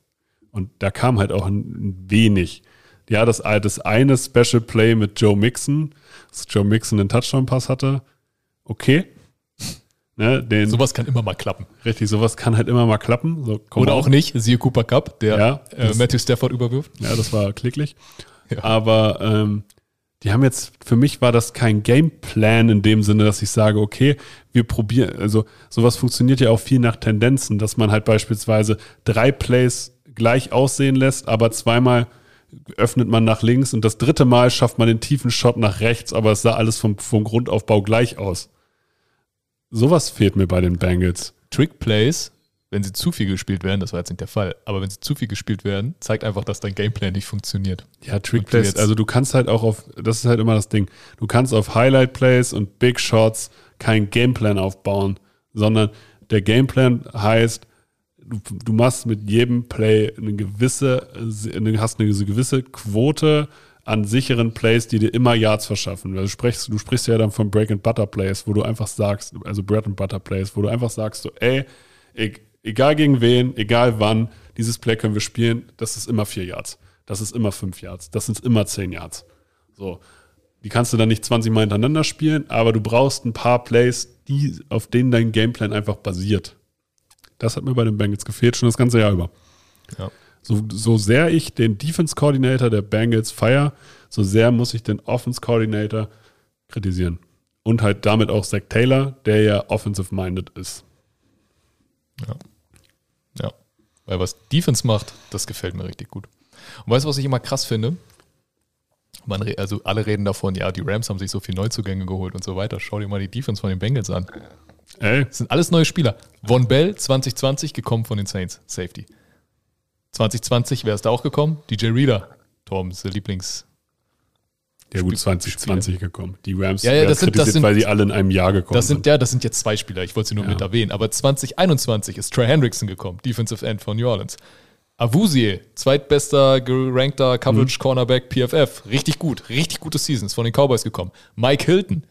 Und da kam halt auch ein, ein wenig. Ja, das, das eine Special Play mit Joe Mixon, dass Joe Mixon einen Touchdown-Pass hatte, okay. Ne, den, Sowas kann immer mal klappen. richtig, sowas kann halt immer mal klappen. So, Oder on. auch nicht, siehe Cooper Cup, der Ja, äh, das- Matthew Stafford überwirft. Ja, das war klicklich. Ja. Aber ähm, die haben jetzt, für mich war das kein Gameplan in dem Sinne, dass ich sage, okay, wir probieren, also sowas funktioniert ja auch viel nach Tendenzen, dass man halt beispielsweise drei Plays gleich aussehen lässt, aber zweimal öffnet man nach links und das dritte Mal schafft man den tiefen Shot nach rechts, aber es sah alles vom, vom Grundaufbau gleich aus. Sowas fehlt mir bei den Bengals. Trick Plays, wenn sie zu viel gespielt werden, das war jetzt nicht der Fall, aber wenn sie zu viel gespielt werden, zeigt einfach, dass dein Gameplan nicht funktioniert. Ja, Trick Und Plays, also du kannst halt auch auf, das ist halt immer das Ding, du kannst auf Highlight Plays und Big Shots kein Gameplan aufbauen, sondern der Gameplan heißt, du, du machst mit jedem Play eine gewisse, hast eine gewisse Quote an sicheren Plays, die dir immer Yards verschaffen. Also sprichst, du sprichst ja dann von Break and Butter Plays, wo du einfach sagst, also Bread and Butter Plays, wo du einfach sagst, so, ey, egal gegen wen, egal wann, dieses Play können wir spielen, das ist immer vier Yards. Das ist immer fünf Yards. Das sind immer zehn Yards. So. Die kannst du dann nicht 20 Mal hintereinander spielen, aber du brauchst ein paar Plays, die, auf denen dein Gameplan einfach basiert. Das hat mir bei den Bengals gefehlt, schon das ganze Jahr über. Ja. So, so sehr ich den Defense Coordinator der Bengals feier, so sehr muss ich den Offense Coordinator kritisieren. Und halt damit auch Zach Taylor, der ja offensive minded ist. Ja. Weil was Defense macht, das gefällt mir richtig gut. Und weißt du, was ich immer krass finde? Man, also alle reden davon, ja, die Rams haben sich so viel Neuzugänge geholt und so weiter. Schau dir mal die Defense von den Bengals an. Ey, Das sind alles neue Spieler. Von Bell 2020 gekommen von den Saints, Safety. 2020, wer ist da auch gekommen? DJ Reader, Toms Lieblings. der gut Spiel- 2020 gekommen. Die Rams Ja, ja, das sind- das sind- weil sie alle in einem Jahr gekommen Das sind, ja, das sind jetzt zwei Spieler, ich wollte sie nur Ja. mit erwähnen. Aber 2021 ist Trey Hendrickson gekommen, Defensive End von New Orleans. Avusie, zweitbester gerankter Coverage Cornerback PFF. Richtig gut, richtig gute Seasons von den Cowboys gekommen. Mike Hilton,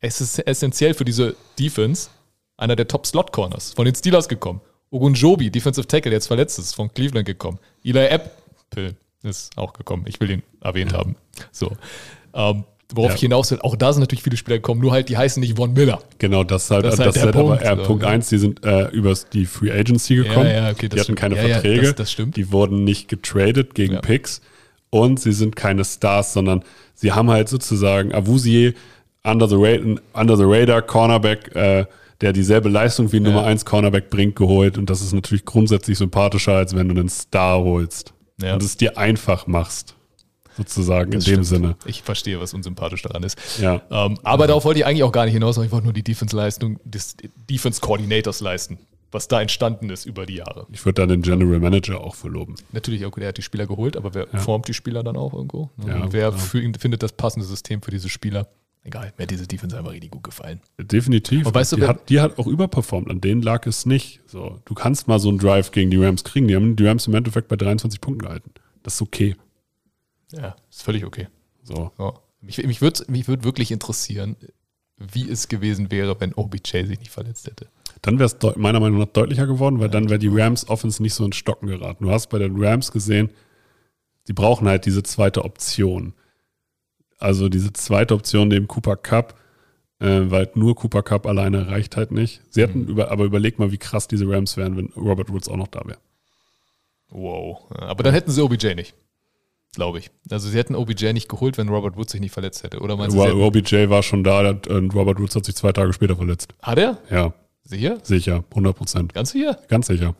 es ist essentiell für diese Defense, einer der Top Slot Corners, von den Steelers gekommen. Ogunjobi, Defensive Tackle, der jetzt verletzt ist, von Cleveland gekommen. Eli Apple ist auch gekommen. Ich will ihn erwähnt haben. So. Ähm, worauf Ja. ich hinaus will, auch da sind natürlich viele Spieler gekommen, nur halt, die heißen nicht Von Miller. Genau, das ist halt, Das das ist halt ist der halt aber Punkt, eher so, Punkt ne? eins. die sind äh, über die Free Agency gekommen. Ja, ja, okay, das die hatten stimmt. keine Verträge. das- das stimmt. Die wurden nicht getradet gegen. Picks. Und sie sind keine Stars, sondern sie haben halt sozusagen Avusier, under the, Ra under the radar Cornerback, äh, der dieselbe Leistung wie ein Nummer 1 Cornerback bringt, geholt. Und das ist natürlich grundsätzlich sympathischer, als wenn du einen Star holst. Ja. und es dir einfach machst. Sozusagen Das in dem stimmt. Sinne. Ich verstehe, was unsympathisch daran ist. Ja. Ähm, aber darauf wollte ich eigentlich auch gar nicht hinaus, sondern ich wollte nur die Defense-Leistung des Defense-Coordinators leisten, was da entstanden ist über die Jahre. Ich würde dann den General Manager auch verloben. Natürlich, okay, der hat die Spieler geholt, aber wer Ja. formt die Spieler dann auch irgendwo? Ja, Und wer klar. für ihn findet das passende System für diese Spieler? Egal, mir hat diese Defense einfach richtig gut gefallen. Definitiv. Und weißt du, die, hat, die hat auch überperformt. An denen lag es nicht. So, du kannst mal so einen Drive gegen die Rams kriegen. Die haben die Rams im Endeffekt bei 23 Punkten gehalten. Das ist okay. Ja, ist völlig okay. So. Ja. Mich, mich würde mich würd wirklich interessieren, wie es gewesen wäre, wenn OBJ sich nicht verletzt hätte. Dann wäre es meiner Meinung nach deutlicher geworden, weil dann wäre die Rams Offense nicht so in Stocken geraten. Du hast bei den Rams gesehen, die brauchen halt diese zweite Option. Also diese zweite Option neben Cooper Cup, äh, weil nur Cooper Cup alleine reicht halt nicht. Sie hätten Mhm. über, aber überleg mal, wie krass diese Rams wären, wenn Robert Woods auch noch da wäre. Wow. Aber dann hätten sie OBJ nicht. Glaube ich. Also sie hätten OBJ nicht geholt, wenn Robert Woods sich nicht verletzt hätte. Oder meinst du, hätten, OBJ war schon da und Robert Woods hat sich zwei Tage später verletzt. hat er? Ja, Sicher? sicher, 100 Prozent. Ganz sicher? Ganz sicher.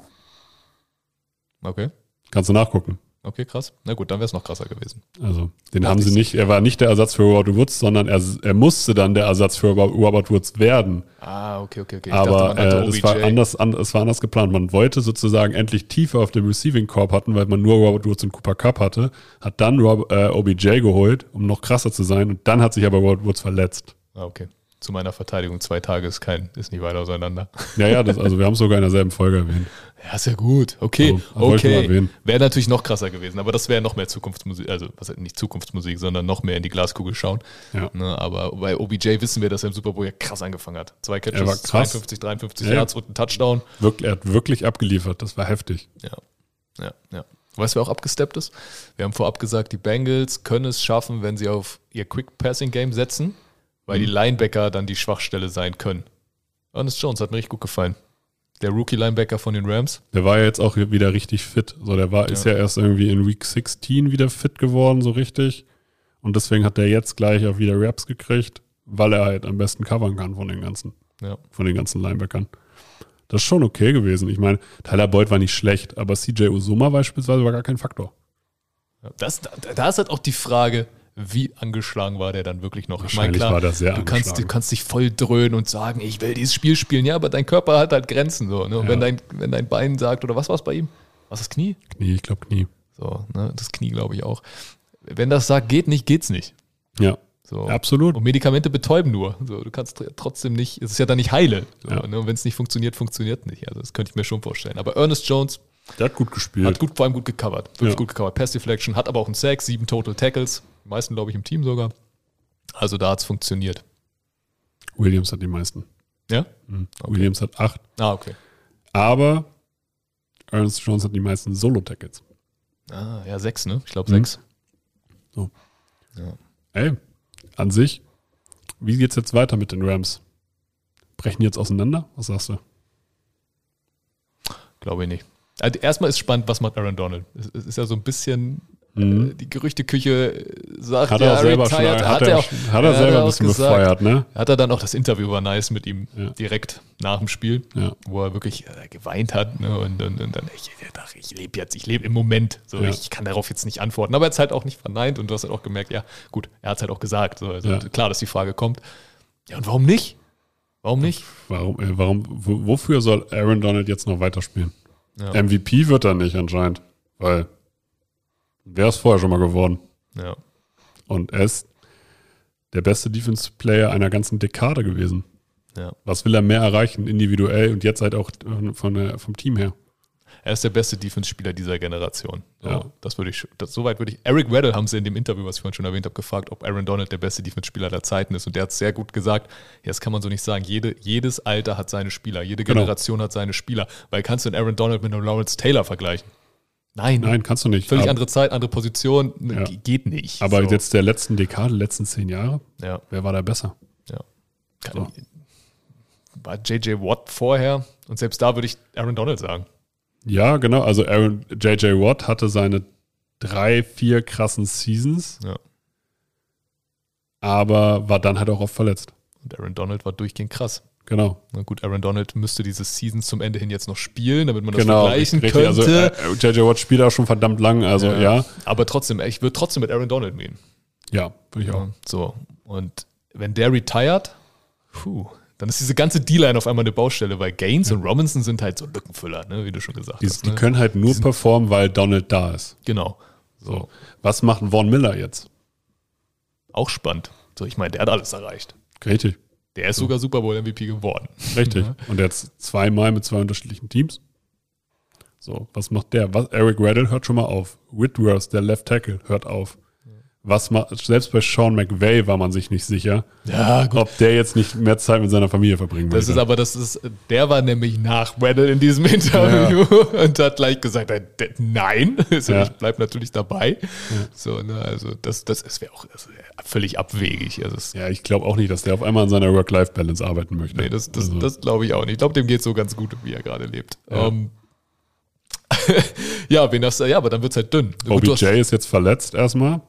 Okay. Kannst du nachgucken. Okay, krass. Na gut, dann wäre es noch krasser gewesen. Also, den Ja, haben sie ich- nicht, er war nicht der Ersatz für Robert Woods, sondern er, er musste dann der Ersatz für Robert Woods werden. Ah, okay, okay, okay. Aber äh, es, war anders, an, es war anders geplant. Man wollte sozusagen endlich tiefer auf dem Receiving Corp hatten, weil man nur Robert Woods und Cooper Cup hatte, hat dann Rob, äh, OBJ geholt, um noch krasser zu sein, und dann hat sich aber Robert Woods verletzt. Ah, okay. Zu meiner Verteidigung, zwei Tage ist kein, ist nicht weit auseinander. Ja, ja, das, also wir haben es sogar in derselben Folge erwähnt. Ja, ist ja gut. Okay, So, wollte ich mal okay. Wäre natürlich noch krasser gewesen, aber das wäre noch mehr Zukunftsmusik, also nicht Zukunftsmusik, sondern noch mehr in die Glaskugel schauen. Ja. Ne, aber bei OBJ wissen wir, dass er im Super Bowl ja krass angefangen hat. Zwei Catches, krass. 52, 53 Ja. Yards und ein Touchdown. Wirklich, er hat wirklich abgeliefert, das war heftig. Ja, ja, ja. Weißt du, wer auch abgesteppt ist? Wir haben vorab gesagt, die Bengals können es schaffen, wenn sie auf ihr Quick Passing Game setzen, weil Mhm. die Linebacker dann die Schwachstelle sein können. Ernest Jones hat mir richtig gut gefallen. Der Rookie-Linebacker von den Rams. Der war ja jetzt auch wieder richtig fit. So, der war, ist ja erst irgendwie in Week 16 wieder fit geworden, so richtig. Und deswegen hat er jetzt gleich auch wieder Raps gekriegt, weil er halt am besten covern kann von den ganzen, Ja. von den ganzen Linebackern. Das ist schon okay gewesen. Ich meine, Tyler Boyd war nicht schlecht, aber CJ Usoma beispielsweise war gar kein Faktor. Das, da, da ist halt auch die Frage, wie angeschlagen war der dann wirklich noch? Wahrscheinlich war der sehr du kannst, du kannst dich voll dröhnen und sagen, ich will dieses Spiel spielen, ja, aber dein Körper hat halt Grenzen. So, ne? Und Ja. wenn, dein, wenn dein Bein sagt, oder was war es bei ihm? Was das Knie? Knie, ich glaube Knie. So, ne? Das Knie, glaube ich auch. Wenn das sagt, geht nicht, geht's nicht. Ja, So. absolut. Und Medikamente betäuben nur. So, du kannst tr- trotzdem nicht, es ist ja dann nicht heile. So, Ja. ne? Und wenn es nicht funktioniert, funktioniert nicht. Also das könnte ich mir schon vorstellen. Aber Ernest Jones Der hat gut gespielt. hat gut, vor allem gut gecovert. Wirklich Ja. gut gecovert. Pass Deflection, hat aber auch einen Sack, sieben Total Tackles. Die meisten, glaube ich, im Team sogar. Also da hat es funktioniert. Williams hat die meisten. Ja? Mhm. Williams hat acht. Ah, okay. Aber Ernest Jones hat die meisten Solo-Tackles. Ah, ja, sechs, ne? Ich glaube Mhm. sechs. So. Ja. Ey, an sich, wie geht's jetzt weiter mit den Rams? Brechen die jetzt auseinander? Was sagst du? Glaube ich nicht. Also erstmal ist spannend, was macht Aaron Donald. Es, es ist ja so ein bisschen, Mhm. äh, die Gerüchteküche äh, sagt, Hat er auch selber schon, retired. hat er, hat er ja, selber ein bisschen gesagt. befeuert, ne? Hat er dann auch das Interview war nice mit ihm Ja. direkt nach dem Spiel, Ja. wo er wirklich äh, geweint hat ne? und, und, und dann ich, ich ich lebe jetzt, ich lebe im Moment, so Ja. ich kann darauf jetzt nicht antworten, aber er hat es halt auch nicht verneint und du hast halt auch gemerkt, ja gut, er hat es halt auch gesagt, so, also Ja. klar, dass die Frage kommt, ja und warum nicht? Warum nicht? Warum, äh, warum, wo, wofür soll Aaron Donald jetzt noch weiterspielen? Ja. MVP wird er nicht anscheinend, weil wäre es vorher schon mal geworden. Ja. Und er ist der beste Defense-Player einer ganzen Dekade gewesen. Ja. Was will er mehr erreichen, individuell und jetzt halt auch von der, vom Team her? Er ist der beste Defense-Spieler dieser Generation. So, Ja. Das würde ich, das, soweit würde ich. Eric Weddle haben sie in dem Interview, was ich vorhin schon erwähnt habe, gefragt, ob Aaron Donald der beste Defense-Spieler der Zeiten ist. Und der hat sehr gut gesagt, ja, das kann man so nicht sagen. Jede, jedes Alter hat seine Spieler, jede Genau. Generation hat seine Spieler. Weil kannst du den Aaron Donald mit einem Lawrence Taylor vergleichen? Nein. Nein, kannst du nicht. Völlig aber, andere Zeit, andere Position. ne, Ja. ge- Geht nicht. aber so. jetzt der letzten Dekade, letzten zehn Jahre, Ja, wer war da besser? ja. So. War JJ Watt vorher und selbst da würde ich Aaron Donald sagen. Ja, genau. Also Aaron, JJ Watt hatte seine drei, vier krassen Seasons, Ja. aber war dann halt auch oft verletzt. Und Aaron Donald war durchgehend krass. Genau. Na gut, Aaron Donald müsste diese Season zum Ende hin jetzt noch spielen, damit man das Genau. vergleichen richtig. könnte. Also, äh, JJ Watt spielt auch schon verdammt lang, also ja. Aber trotzdem, ich würde trotzdem mit Aaron Donald gehen. Ja, würde ich auch. So, und wenn der retired, puh, dann ist diese ganze D-Line auf einmal eine Baustelle, weil Gaines und Robinson sind halt so Lückenfüller, ne, wie du schon gesagt Die, hast. die Ne? können halt nur performen, weil Donald da ist. Genau. So, So. Was macht Von Miller jetzt? auch spannend. So, ich meine, der hat alles erreicht. Richtig. Der ist sogar Super Bowl MVP geworden. Richtig. Und jetzt zweimal mit zwei unterschiedlichen Teams. So, was macht der? Was, Eric Weddle hört schon mal auf. Whitworth, der Left Tackle, hört auf. Was macht, selbst bei Sean McVay war man sich nicht sicher, Ja, ob der jetzt nicht mehr Zeit mit seiner Familie verbringen Das ist aber, das ist, der war nämlich nach Weddle in diesem Interview und hat gleich gesagt, äh, nein, also Ja. ich bleib natürlich dabei. So, ne, also das, das, das wäre auch das wär völlig abwegig. Also Ja, ich glaube auch nicht, dass der auf einmal an seiner Work-Life-Balance arbeiten möchte. nee, das, das, Also, das glaube ich auch nicht. Ich glaube, dem geht so ganz gut, wie er gerade lebt. Ja. Ähm, ja, wen hast du? Ja, aber dann wird's halt dünn. OBJ ist jetzt verletzt erstmal.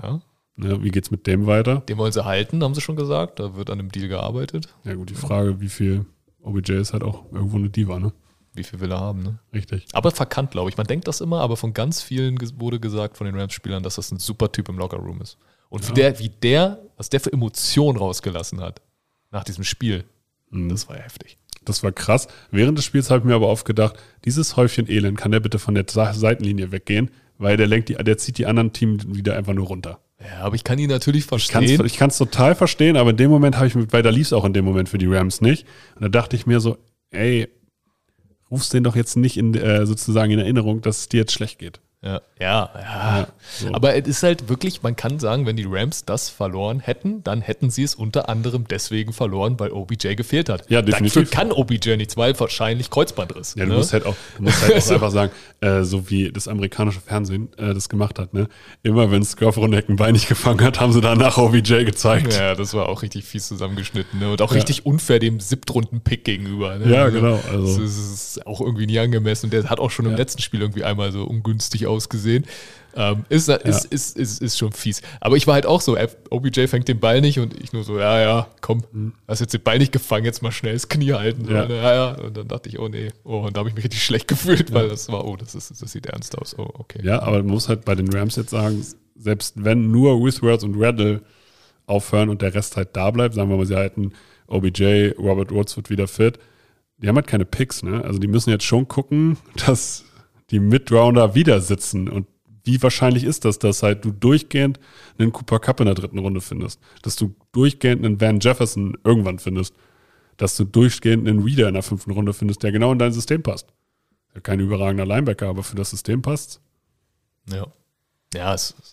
Ja, Ne, wie geht's mit dem weiter? den wollen sie halten, haben sie schon gesagt. Da wird an einem Deal gearbeitet. Ja gut, die Frage, wie viel OBJ ist halt auch irgendwo eine Diva, ne? Wie viel will er haben, ne? Richtig. Aber verkannt, glaube ich. Man denkt das immer, aber von ganz vielen wurde gesagt von den Rams-Spielern, dass das ein super Typ im Lockerroom ist. Und wie, der, wie der, was der für Emotionen rausgelassen hat nach diesem Spiel, Mhm. das war ja heftig. Das war krass. Während des Spiels habe ich mir aber oft gedacht, dieses Häufchen Elend, kann der bitte von der Seitenlinie weggehen, weil der lenkt die, der zieht die anderen Teams wieder einfach nur runter. Ja, aber ich kann ihn natürlich verstehen. ich kann es total verstehen, aber in dem Moment habe ich mit, weil da lief es auch in dem Moment für die Rams nicht. Und da dachte ich mir so, ey, rufst den doch jetzt nicht in, äh, sozusagen in Erinnerung, dass es dir jetzt schlecht geht. Ja, ja, ja. so. Aber es ist halt wirklich, man kann sagen, wenn die Rams das verloren hätten, dann hätten sie es unter anderem deswegen verloren, weil OBJ gefehlt hat. Ja, definitiv. Dafür kann OBJ nichts, weil wahrscheinlich Kreuzbandriss. Ja, du ne? musst halt auch, musst halt auch So. einfach sagen, äh, so wie das amerikanische Fernsehen äh, das gemacht hat, ne? Immer wenn Skirfroneck ein Bein nicht gefangen hat, haben sie danach OBJ gezeigt. Ja, das war auch richtig fies zusammengeschnitten. Ne? Und auch richtig unfair dem Siebtrunden-Pick gegenüber. Ne? Ja, genau, also- Das ist auch irgendwie nie angemessen. Der hat auch schon im letzten Spiel irgendwie einmal so ungünstig ausgesehen. Ähm, ist, ist, ist, ist, ist schon fies. Aber ich war halt auch so, OBJ fängt den Ball nicht und ich nur so, ja, ja, komm, hast jetzt den Ball nicht gefangen, jetzt mal schnell das Knie halten. Ja. ne? ja, ja. Und dann dachte ich, oh nee, oh, und da habe ich mich richtig schlecht gefühlt, weil das war, oh, das, ist, das sieht ernst aus. Oh, okay. Ja, aber man muss halt bei den Rams jetzt sagen, selbst wenn nur Withworth und Raddle aufhören und der Rest halt da bleibt, sagen wir mal, sie halten OBJ, Robert Woods wird wieder fit, die haben halt keine Picks, ne? Also die müssen jetzt schon gucken, dass die Midrounder wieder sitzen und wie wahrscheinlich ist das, dass halt du durchgehend einen Cooper Cup in der dritten Runde findest, dass du durchgehend einen Van Jefferson irgendwann findest, dass du durchgehend einen Reader in der fünften Runde findest, der genau in dein System passt. Kein überragender Linebacker, aber für das System passt. Ja. Ja, es es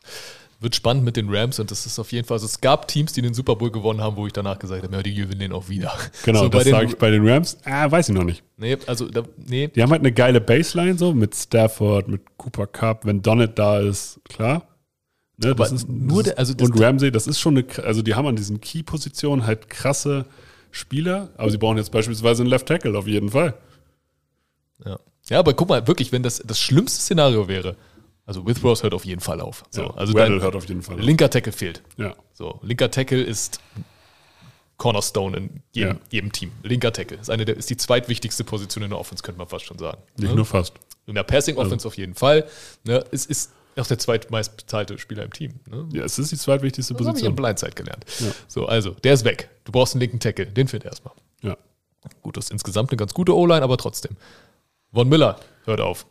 wird spannend mit den Rams und das ist auf jeden Fall, also es gab Teams, die den Super Bowl gewonnen haben, wo ich danach gesagt habe, ja, die gewinnen den auch wieder. Genau, So, das sage ich bei den Rams. Ah, weiß ich noch nicht. Nee, also, da, nee, Die haben halt eine geile Baseline so mit Stafford, mit Cooper Cup. Wenn Donald da ist, klar. Ne, Aber das ist, nur das der- also das- und Ramsey, das ist schon eine, also die haben an diesen Key-Positionen halt krasse Spieler, aber sie brauchen jetzt beispielsweise einen Left Tackle auf jeden Fall. ja. Ja, aber guck mal, wirklich, wenn das das schlimmste Szenario wäre, also Withrows hört auf jeden Fall auf. So, Ja, also Waddle dein hört auf jeden Fall. auf. linker Tackle fehlt. Ja, So, linker Tackle ist Cornerstone in jedem, Ja. jedem Team. Linker Tackle ist, eine der, ist die zweitwichtigste Position in der Offense, könnte man fast schon sagen. nicht Ne? nur fast. In der Passing Offense auf jeden Fall. Ne? Es ist auch der zweitmeist bezahlte Spieler im Team. Ne? Ja, es ist die zweitwichtigste Das habe ich in Position. Blindside gelernt. Ja. So, also, der ist weg. Du brauchst einen linken Tackle. Den fehlt erstmal. Ja, Gut, das ist insgesamt eine ganz gute O-Line, aber trotzdem. Von Miller, hört auf.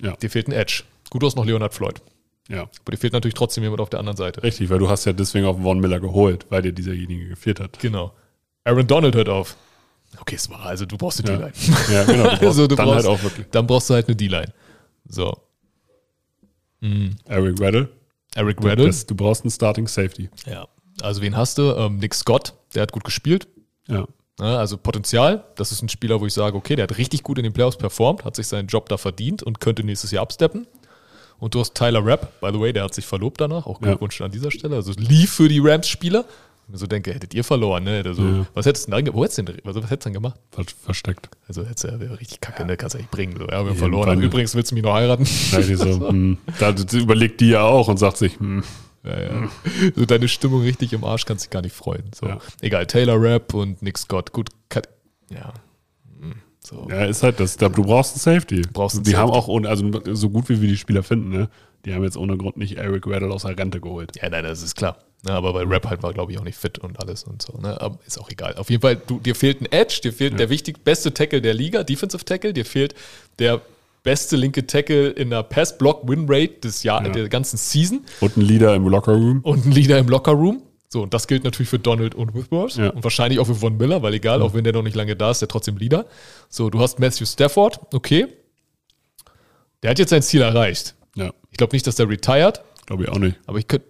ja, Dir fehlt ein Edge. Gut, du hast noch Leonard Floyd. ja. Aber dir fehlt natürlich trotzdem jemand auf der anderen Seite. Richtig, weil du hast ja deswegen auch Von Miller geholt, weil dir dieserjenige gefehlt hat. Genau. Aaron Donald hört auf. Okay, es war, also du brauchst eine Ja, D-Line. ja genau. Du brauchst Also du dann brauchst, halt auch wirklich Dann brauchst du halt eine D-Line. So. Eric Weddle. Eric Weddle. Das- Du brauchst einen Starting Safety. Ja. Also wen hast du? Ähm, Nick Scott, der hat gut gespielt. Ja, Ja, also Potenzial, das ist ein Spieler, wo ich sage, okay, der hat richtig gut in den Playoffs performt, hat sich seinen Job da verdient und könnte nächstes Jahr absteppen. Und du hast Tyler Rapp, by the way, der hat sich verlobt danach, auch Ja. Glückwunsch an dieser Stelle. Also lief für die Rams-Spieler. Ich mir so denke, hättet ihr verloren, ne? Also, Ja. Was hättest du denn, wo hättest du denn, was, was hättest du denn gemacht? ver versteckt. Also hättest du ja richtig kacke, ne? Kannst du ja nicht bringen. So. Ja, wir haben verloren. Fall. Übrigens willst du mich noch heiraten. Ja, die so, hm, da überlegt die ja auch und sagt sich, hm, Ja, ja. So deine Stimmung richtig im Arsch kannst dich gar nicht freuen. So. Ja. Egal, Taylor Rapp und Nick Scott. Gut, ja. So. Ja, ist halt das. Da, du brauchst einen Safety. Brauchst einen die haben Safety. auch, ohne, also so gut wie wir die Spieler finden, ne? Die haben jetzt ohne Grund nicht Eric Weddle aus der Rente geholt. Ja, nein, das ist klar. Ja, aber bei Rap halt war, glaube ich, auch nicht fit und alles und so. Ne? Aber ist auch egal. Auf jeden Fall, du, dir fehlt ein Edge, dir fehlt der wichtig beste Tackle der Liga, Defensive Tackle, dir fehlt der beste linke Tackle in der Pass-Block-Win-Rate des Jahr, Ja. der ganzen Season Und ein Leader im Lockerroom. und ein Leader im Locker-Room. So, und das gilt natürlich für Donald und Whitworth Ja. und wahrscheinlich auch für Von Miller, weil egal, auch wenn der noch nicht lange da ist, der trotzdem Leader. So, du hast Matthew Stafford, okay. Der hat jetzt sein Ziel erreicht. Ja, Ich glaube nicht, dass der retired, glaube ich auch nicht. aber ich könnte.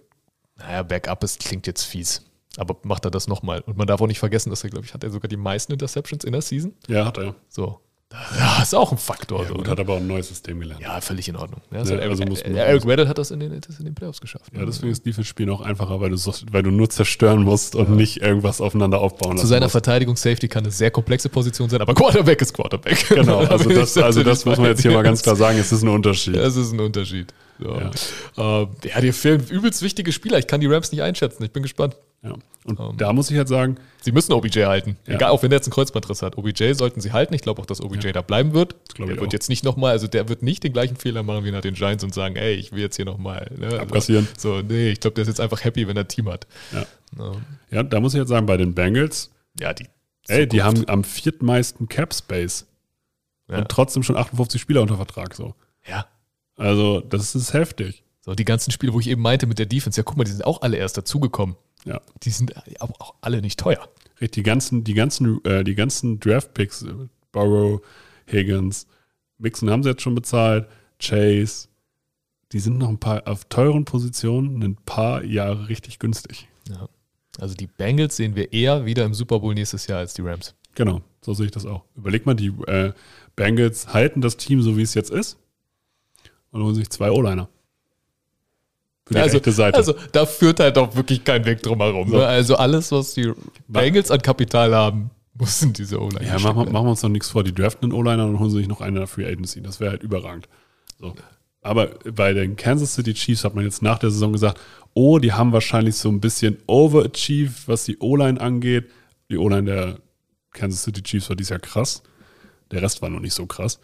Naja, Backup ist, klingt jetzt fies. Aber macht er das nochmal? Und man darf auch nicht vergessen, dass er, glaube ich, hat er sogar die meisten Interceptions in der Season. Ja, hat er. So. Ja, ist auch ein Faktor. Ja, so, gut, ne? hat aber auch ein neues System gelernt. ja völlig in Ordnung. Ja, Ja, Eric, also muss man- Eric Weddle hat das in den, das in den Playoffs geschafft. Ja, deswegen ist Defense-Spielen auch einfacher, weil du, weil du nur zerstören musst und nicht irgendwas aufeinander aufbauen Zu seiner musst. Verteidigung Safety kann eine sehr komplexe Position sein, aber Quarterback ist Quarterback. Genau, also das, also das muss man jetzt hier mal ganz klar sagen, es ist ein Unterschied. Das ist ein Unterschied. So. Ja. Ja. ja, dir fehlen übelst wichtige Spieler. Ich kann die Rams nicht einschätzen. Ich bin gespannt. Ja. Und Ähm. da muss ich halt sagen, Sie müssen OBJ halten. Ja. Egal, auch wenn der jetzt einen Kreuzbandriss hat. OBJ sollten sie halten. Ich glaube auch, dass OBJ da bleiben wird. Der wird auch. jetzt nicht nochmal, also der wird nicht den gleichen Fehler machen wie nach den Giants und sagen, ey, ich will jetzt hier nochmal. Ne? Also, Abkassieren. So, nee, ich glaube, der ist jetzt einfach happy, wenn er ein Team hat. ja. Ja, ja, da muss ich jetzt sagen, bei den Bengals, ja die. ey, die Zukunft. haben am viertmeisten Cap Space Ja. und trotzdem schon 58 Spieler unter Vertrag. So. ja. Also, das ist heftig. So, die ganzen Spiele, wo ich eben meinte mit der Defense, ja, guck mal, die sind auch alle erst dazugekommen. Ja. Die sind aber auch alle nicht teuer. Die ganzen, die ganzen, äh, die ganzen Draft-Picks, äh, Burrow, Higgins, Mixon haben sie jetzt schon bezahlt, Chase, die sind noch ein paar auf teuren Positionen ein paar Jahre richtig günstig. Ja. Also die Bengals sehen wir eher wieder im Super Bowl nächstes Jahr als die Rams. Genau, so sehe ich das auch. Überleg mal, die äh, Bengals halten das Team so, wie es jetzt ist und holen sich zwei O-Liner. Für die also, rechte Seite. also da führt halt auch wirklich kein Weg drum herum. So. Ne? Also alles, was die Bengals an Kapital haben, müssen diese O-Line ja, machen wir, machen wir uns doch nichts vor. Die draften einen O-Liner und holen sich noch einen in der Free Agency. Das wäre halt überragend. So. Aber bei den Kansas City Chiefs hat man jetzt nach der Saison gesagt, oh, die haben wahrscheinlich so ein bisschen overachieved, was die O-Line angeht. Die O-Line der Kansas City Chiefs war dieses Jahr krass. Der Rest war noch nicht so krass.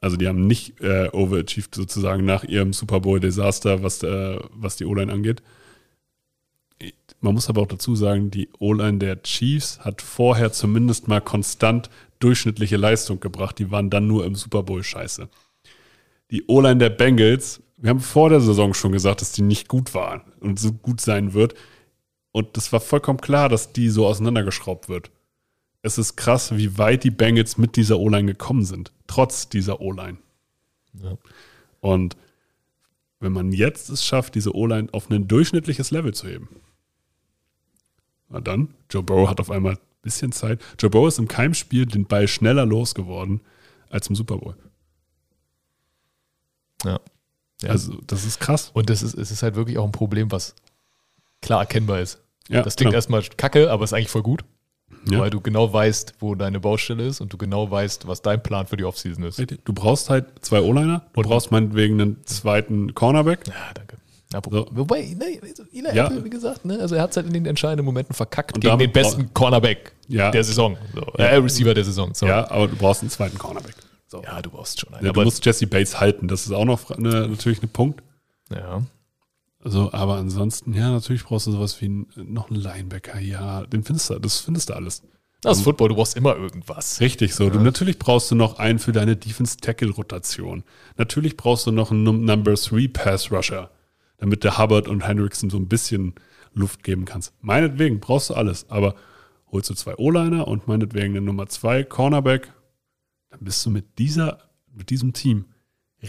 Also die haben nicht äh, overachieved sozusagen nach ihrem Super Bowl-Desaster, was, äh, was die O-Line angeht. Man muss aber auch dazu sagen, die O-Line der Chiefs hat vorher zumindest mal konstant durchschnittliche Leistung gebracht. Die waren dann nur im Super Bowl scheiße. Die O-Line der Bengals, wir haben vor der Saison schon gesagt, dass die nicht gut war und so gut sein wird. Und das war vollkommen klar, dass die so auseinandergeschraubt wird. Es ist krass, wie weit die Bengals mit dieser O-Line gekommen sind, trotz dieser O-Line. Ja. Und wenn man jetzt es schafft, diese O-Line auf ein durchschnittliches Level zu heben, na dann, Joe Burrow hat auf einmal ein bisschen Zeit. Joe Burrow ist im Keimspiel den Ball schneller losgeworden als im Super Bowl. Ja. Ja. Also, das ist krass. Und das ist, es ist halt wirklich auch ein Problem, was klar erkennbar ist. Ja, das klingt klar. erstmal kacke, aber ist eigentlich voll gut, Ja. weil du genau weißt, wo deine Baustelle ist und du genau weißt, was dein Plan für die Offseason ist. Du brauchst halt zwei O-Liner, du Und- brauchst meinetwegen einen zweiten Cornerback. Ja, danke. Ja, So. Wobei, ne, Eli Ja. Apple, wie gesagt, ne, also er hat es halt in den entscheidenden Momenten verkackt Und gegen den besten Cornerback Ja. der Saison. So. Ja. Äh, Receiver der Saison. So. Ja, aber du brauchst einen zweiten Cornerback. So. ja, du brauchst schon einen. Ja, du aber, musst Jesse Bates halten. Das ist auch noch eine, natürlich ein Punkt. ja. Also, aber ansonsten, ja, natürlich brauchst du sowas wie ein, noch einen Linebacker. Ja, den findest du, das findest du alles. Das ist Football, du brauchst immer irgendwas. Richtig so. Du, natürlich brauchst du noch einen für deine Defense-Tackle-Rotation. Natürlich brauchst du noch einen Num- Number 3 Pass-Rusher, damit der Hubbard und Hendrickson so ein bisschen Luft geben kannst. Meinetwegen brauchst du alles, aber holst du zwei O-Liner und meinetwegen eine Nummer 2 Cornerback, dann bist du mit dieser, mit diesem Team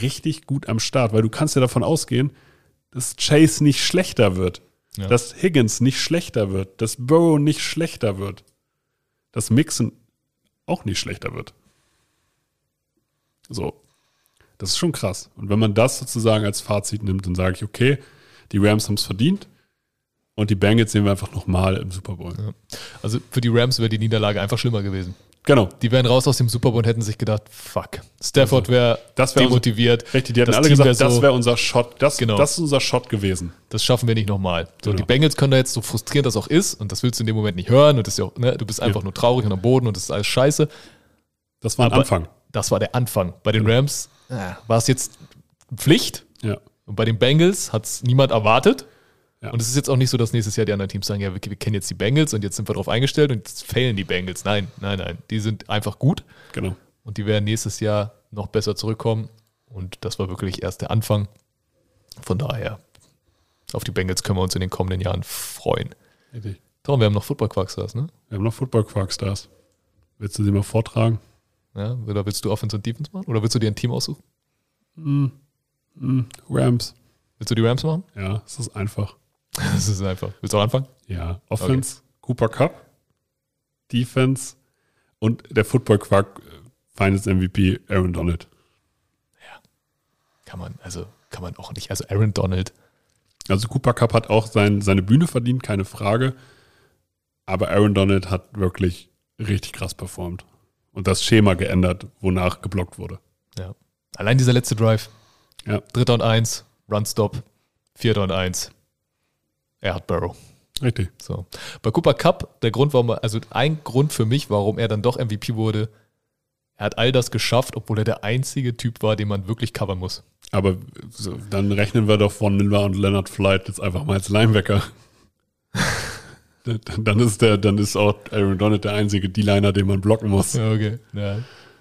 richtig gut am Start, weil du kannst ja davon ausgehen, dass Chase nicht schlechter wird, Ja. dass Higgins nicht schlechter wird, dass Burrow nicht schlechter wird, dass Mixon auch nicht schlechter wird. So. Das ist schon krass. Und wenn man das sozusagen als Fazit nimmt, dann sage ich, okay, die Rams haben es verdient und die Bengals sehen wir einfach nochmal im Super Bowl. Also für die Rams wäre die Niederlage einfach schlimmer gewesen. Genau. Die wären raus aus dem Super Bowl und hätten sich gedacht, fuck. Stafford wäre das wär demotiviert. Richtig, die hatten Das alle Team gesagt, wär das so- wäre unser Shot. Das, Genau. das ist unser Shot gewesen. Das schaffen wir nicht nochmal. So, Genau. die Bengals können da jetzt so frustrierend das auch ist und das willst du in dem Moment nicht hören und das ja auch, ne, du bist einfach nur traurig und am Boden und das ist alles scheiße. Das war ein Aber- Anfang. Das war der Anfang. Bei den Rams äh, war es jetzt Pflicht Ja. und bei den Bengals hat es niemand erwartet. Ja. Und es ist jetzt auch nicht so, dass nächstes Jahr die anderen Teams sagen, ja, wir, wir kennen jetzt die Bengals und jetzt sind wir darauf eingestellt und jetzt failen die Bengals. Nein, nein, nein. Die sind einfach gut Genau. und die werden nächstes Jahr noch besser zurückkommen. Und das war wirklich erst der Anfang. Von daher, auf die Bengals können wir uns in den kommenden Jahren freuen. Richtig. Tom, wir haben noch Football-Quarkstars, ne? Wir haben noch Football Quarkstars. Willst du sie mal vortragen? Ja, oder willst du Offense und Defense machen? Oder willst du dir ein Team aussuchen? Rams. Willst du die Rams machen? Ja, es ist einfach. Das ist einfach. Willst du auch anfangen? Ja, Offense, Cooper Cup, Defense und der Football Quark äh, Finals MVP Aaron Donald. Kann man, also kann man auch nicht. Also Aaron Donald, Also Cooper Cup hat auch sein, seine Bühne verdient, keine Frage. Aber Aaron Donald hat wirklich richtig krass performt. Und das Schema geändert, wonach geblockt wurde. ja. Allein dieser letzte Drive. Ja, Dritter und eins, Run-Stop, vierter und eins. Er hat Burrow. richtig. So. Bei Cooper Cup, der Grund, warum er, also ein Grund für mich, warum er dann doch MVP wurde, er hat all das geschafft, obwohl er der einzige Typ war, den man wirklich covern muss. Aber so, dann rechnen wir doch von Miller und Leonard Flight jetzt einfach mal als Linebacker. dann, ist der, dann ist auch Aaron Donald der einzige D-Liner, den man blocken muss. Ja, okay. Ja,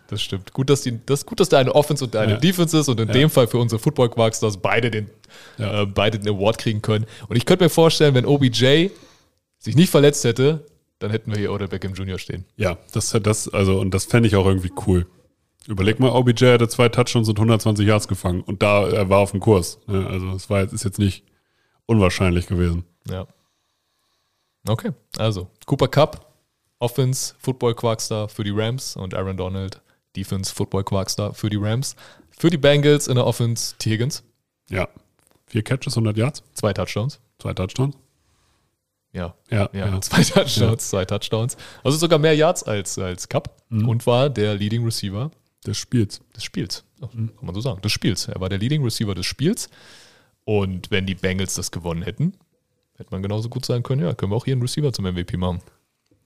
das stimmt. Gut, dass die, das gut, dass da eine Offense und eine Ja. Defense ist und in dem Fall für unsere Football Quarks, dass beide den, Ja. äh, beide den Award kriegen können. Und ich könnte mir vorstellen, wenn OBJ sich nicht verletzt hätte, dann hätten wir hier Odell Beckham Jr. stehen. Ja, das, das, also, und das fände ich auch irgendwie cool. Überleg mal, OBJ hatte zwei Touchdowns und 120 Yards gefangen und da, er war auf dem Kurs. Ne? Also, es war jetzt, ist jetzt nicht unwahrscheinlich gewesen. Ja. Okay, also Cooper Cup, Offense, Football Quarkstar für die Rams und Aaron Donald, Defense, Football Quarkstar für die Rams. Für die Bengals in der Offense T. Higgins, Ja. Vier Catches, 100 Yards, zwei Touchdowns. zwei Touchdowns. Ja, Ja, ja, ja. zwei Touchdowns, zwei Touchdowns. Also sogar mehr Yards als, als Cup Mhm. und war der Leading Receiver Des Spiels. des Spiels. Ja, Mhm. Kann man so sagen, des Spiels. Er war der Leading Receiver des Spiels. Und wenn die Bengals das gewonnen hätten, hätte man genauso gut sagen können, ja, können wir auch hier einen Receiver zum MVP machen.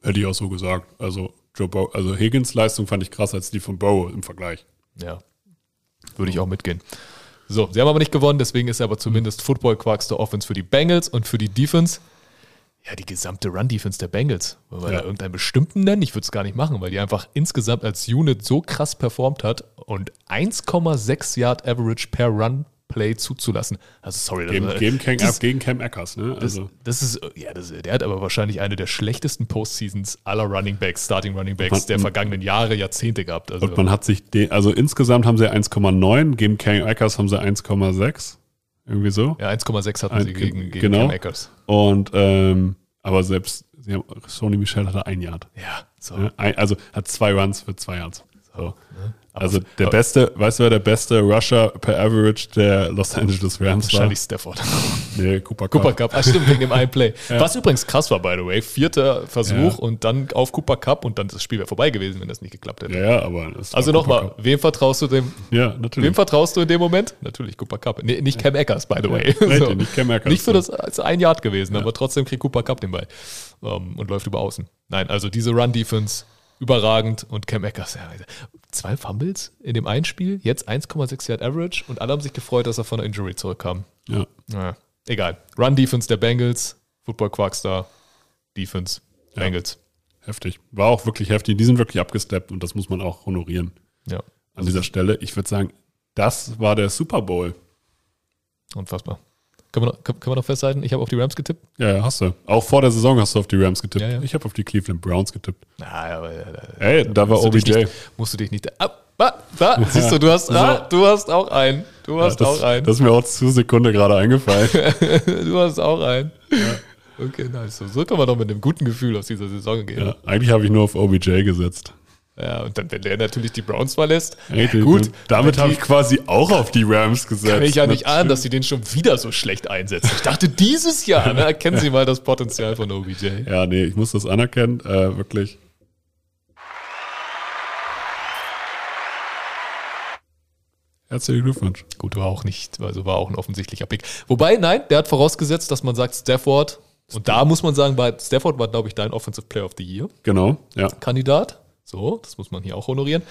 Hätte ich auch so gesagt. Also, Joe Bow, also Higgins Leistung fand ich krasser als die von Bow im Vergleich. Ja, würde ich auch mitgehen. So, sie haben aber nicht gewonnen, deswegen ist er aber zumindest Football Quarks der Offense für die Bengals und für die Defense. Ja, die gesamte Run-Defense der Bengals. Wollen wir Ja. da irgendeinen bestimmten nennen? Ich würde es gar nicht machen, weil die einfach insgesamt als Unit so krass performt hat und 1,6 Yard Average per Run-Play zuzulassen. Also, sorry, das, Gegen, äh, gegen, Cam, das- gegen Cam Akers, ne? das, Also, das ist, ja, das, der hat aber wahrscheinlich eine der schlechtesten Postseasons aller Running Backs, Starting Running Backs der vergangenen Jahre, Jahrzehnte gehabt. Also, und man hat sich, den, also insgesamt haben sie 1,9, gegen Cam Akers haben sie 1,6. Irgendwie so. ja, 1,6 hatten Ein- sie gegen, gegen genau. Cam Akers. Und, ähm, aber selbst, haben, Sony Michel hatte ein Yard. Ja, so. Ne? Ein, also hat zwei Runs für zwei Yards. So. Aber- Also der beste, weißt du, wer der beste Rusher per Average der Los Angeles Rams war? Wahrscheinlich Stafford. Nee, Cooper Cup. Cooper Cup, ah, stimmt, wegen dem einen Play. Was übrigens krass war, by the way. Vierter Versuch Ja. und dann auf Cooper Cup und dann das Spiel wäre vorbei gewesen, wenn das nicht geklappt hätte. Ja, ja, aber Also nochmal, wem vertraust du dem? Ja, Wem natürlich. vertraust du in dem Moment? Natürlich Cooper Cup. Nee, nicht Cam Eckers, by the way. richtig, nicht Cam Akers. Nicht für das als ein Yard gewesen, aber trotzdem kriegt Cooper Cup den Ball ähm, und läuft über außen. Nein, also diese Run-Defense überragend und Cam Eckers, ja, zwei Fumbles in dem einen Spiel, jetzt 1,6 Yard Average und alle haben sich gefreut, dass er von der Injury zurückkam. Ja, Naja, egal. Run-Defense der Bengals, Football Quarkstar, Defense, Ja. Bengals. heftig. War auch wirklich heftig. Die sind wirklich abgesteppt und das muss man auch honorieren Ja, an dieser Stelle. Ich würde sagen, das war der Super Bowl. unfassbar. Können wir noch, wir noch festhalten? Ich habe auf die Rams getippt. Ja, ja, hast du. Auch vor der Saison hast du auf die Rams getippt. Ja, ja. Ich habe auf die Cleveland Browns getippt. Na, aber, äh, Ey, da war musst du dich OBJ. Nicht, musst du dich nicht. Ah, ah, da, siehst du, du hast, ah, du hast auch einen. Du hast das, auch einen. das ist mir auch zur Sekunde gerade eingefallen. du hast auch einen. Okay, nice. So, so kann man doch mit einem guten Gefühl aus dieser Saison gehen. ja, eigentlich habe ich nur auf OBJ gesetzt. Ja, und dann, wenn der natürlich die Browns verlässt, Richtig, gut. Damit habe ich quasi auch auf die Rams gesetzt. Kann ich ja nicht ahnen, dass sie den schon wieder so schlecht einsetzen. Ich dachte, dieses Jahr ne, erkennen sie mal das Potenzial von OBJ. Ja, nee, ich muss das anerkennen, äh, wirklich. Herzlichen Glückwunsch. Gut, war auch nicht, also war auch ein offensichtlicher Pick. Wobei, nein, der hat vorausgesetzt, dass man sagt, Stafford, und da muss man sagen, bei Stafford war, glaube ich, dein Offensive Player of the Year. Genau, ja. Kandidat. So, das muss man hier auch honorieren.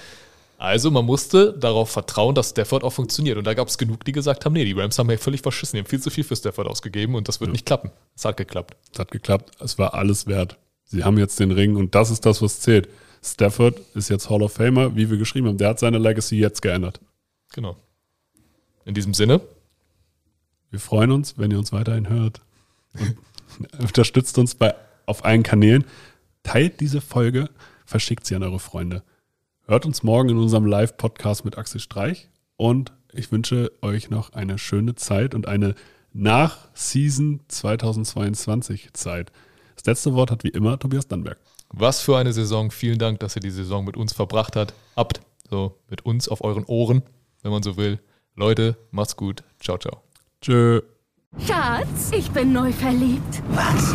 Also man musste darauf vertrauen, dass Stafford auch funktioniert. Und da gab es genug, die gesagt haben, nee, die Rams haben ja völlig verschissen, die haben viel zu viel für Stafford ausgegeben und das wird nicht klappen. Es hat geklappt. Es hat geklappt. Es war alles wert. Sie haben jetzt den Ring und das ist das, was zählt. Stafford ist jetzt Hall of Famer, wie wir geschrieben haben. Der hat seine Legacy jetzt geändert. Genau. In diesem Sinne, Wir freuen uns, wenn ihr uns weiterhin hört. Unterstützt uns bei, auf allen Kanälen. Teilt diese Folge, verschickt sie an eure Freunde. Hört uns morgen in unserem Live-Podcast mit Axel Streich. Und ich wünsche euch noch eine schöne Zeit und eine nach-Season 2022 Zeit. Das letzte Wort hat wie immer Tobias Dannberg. was für eine Saison. Vielen Dank, dass ihr die Saison mit uns verbracht habt. Habt, so mit uns auf euren Ohren, wenn man so will. Leute, macht's gut. Ciao, ciao. Tschö. Schatz, ich bin neu verliebt. Was?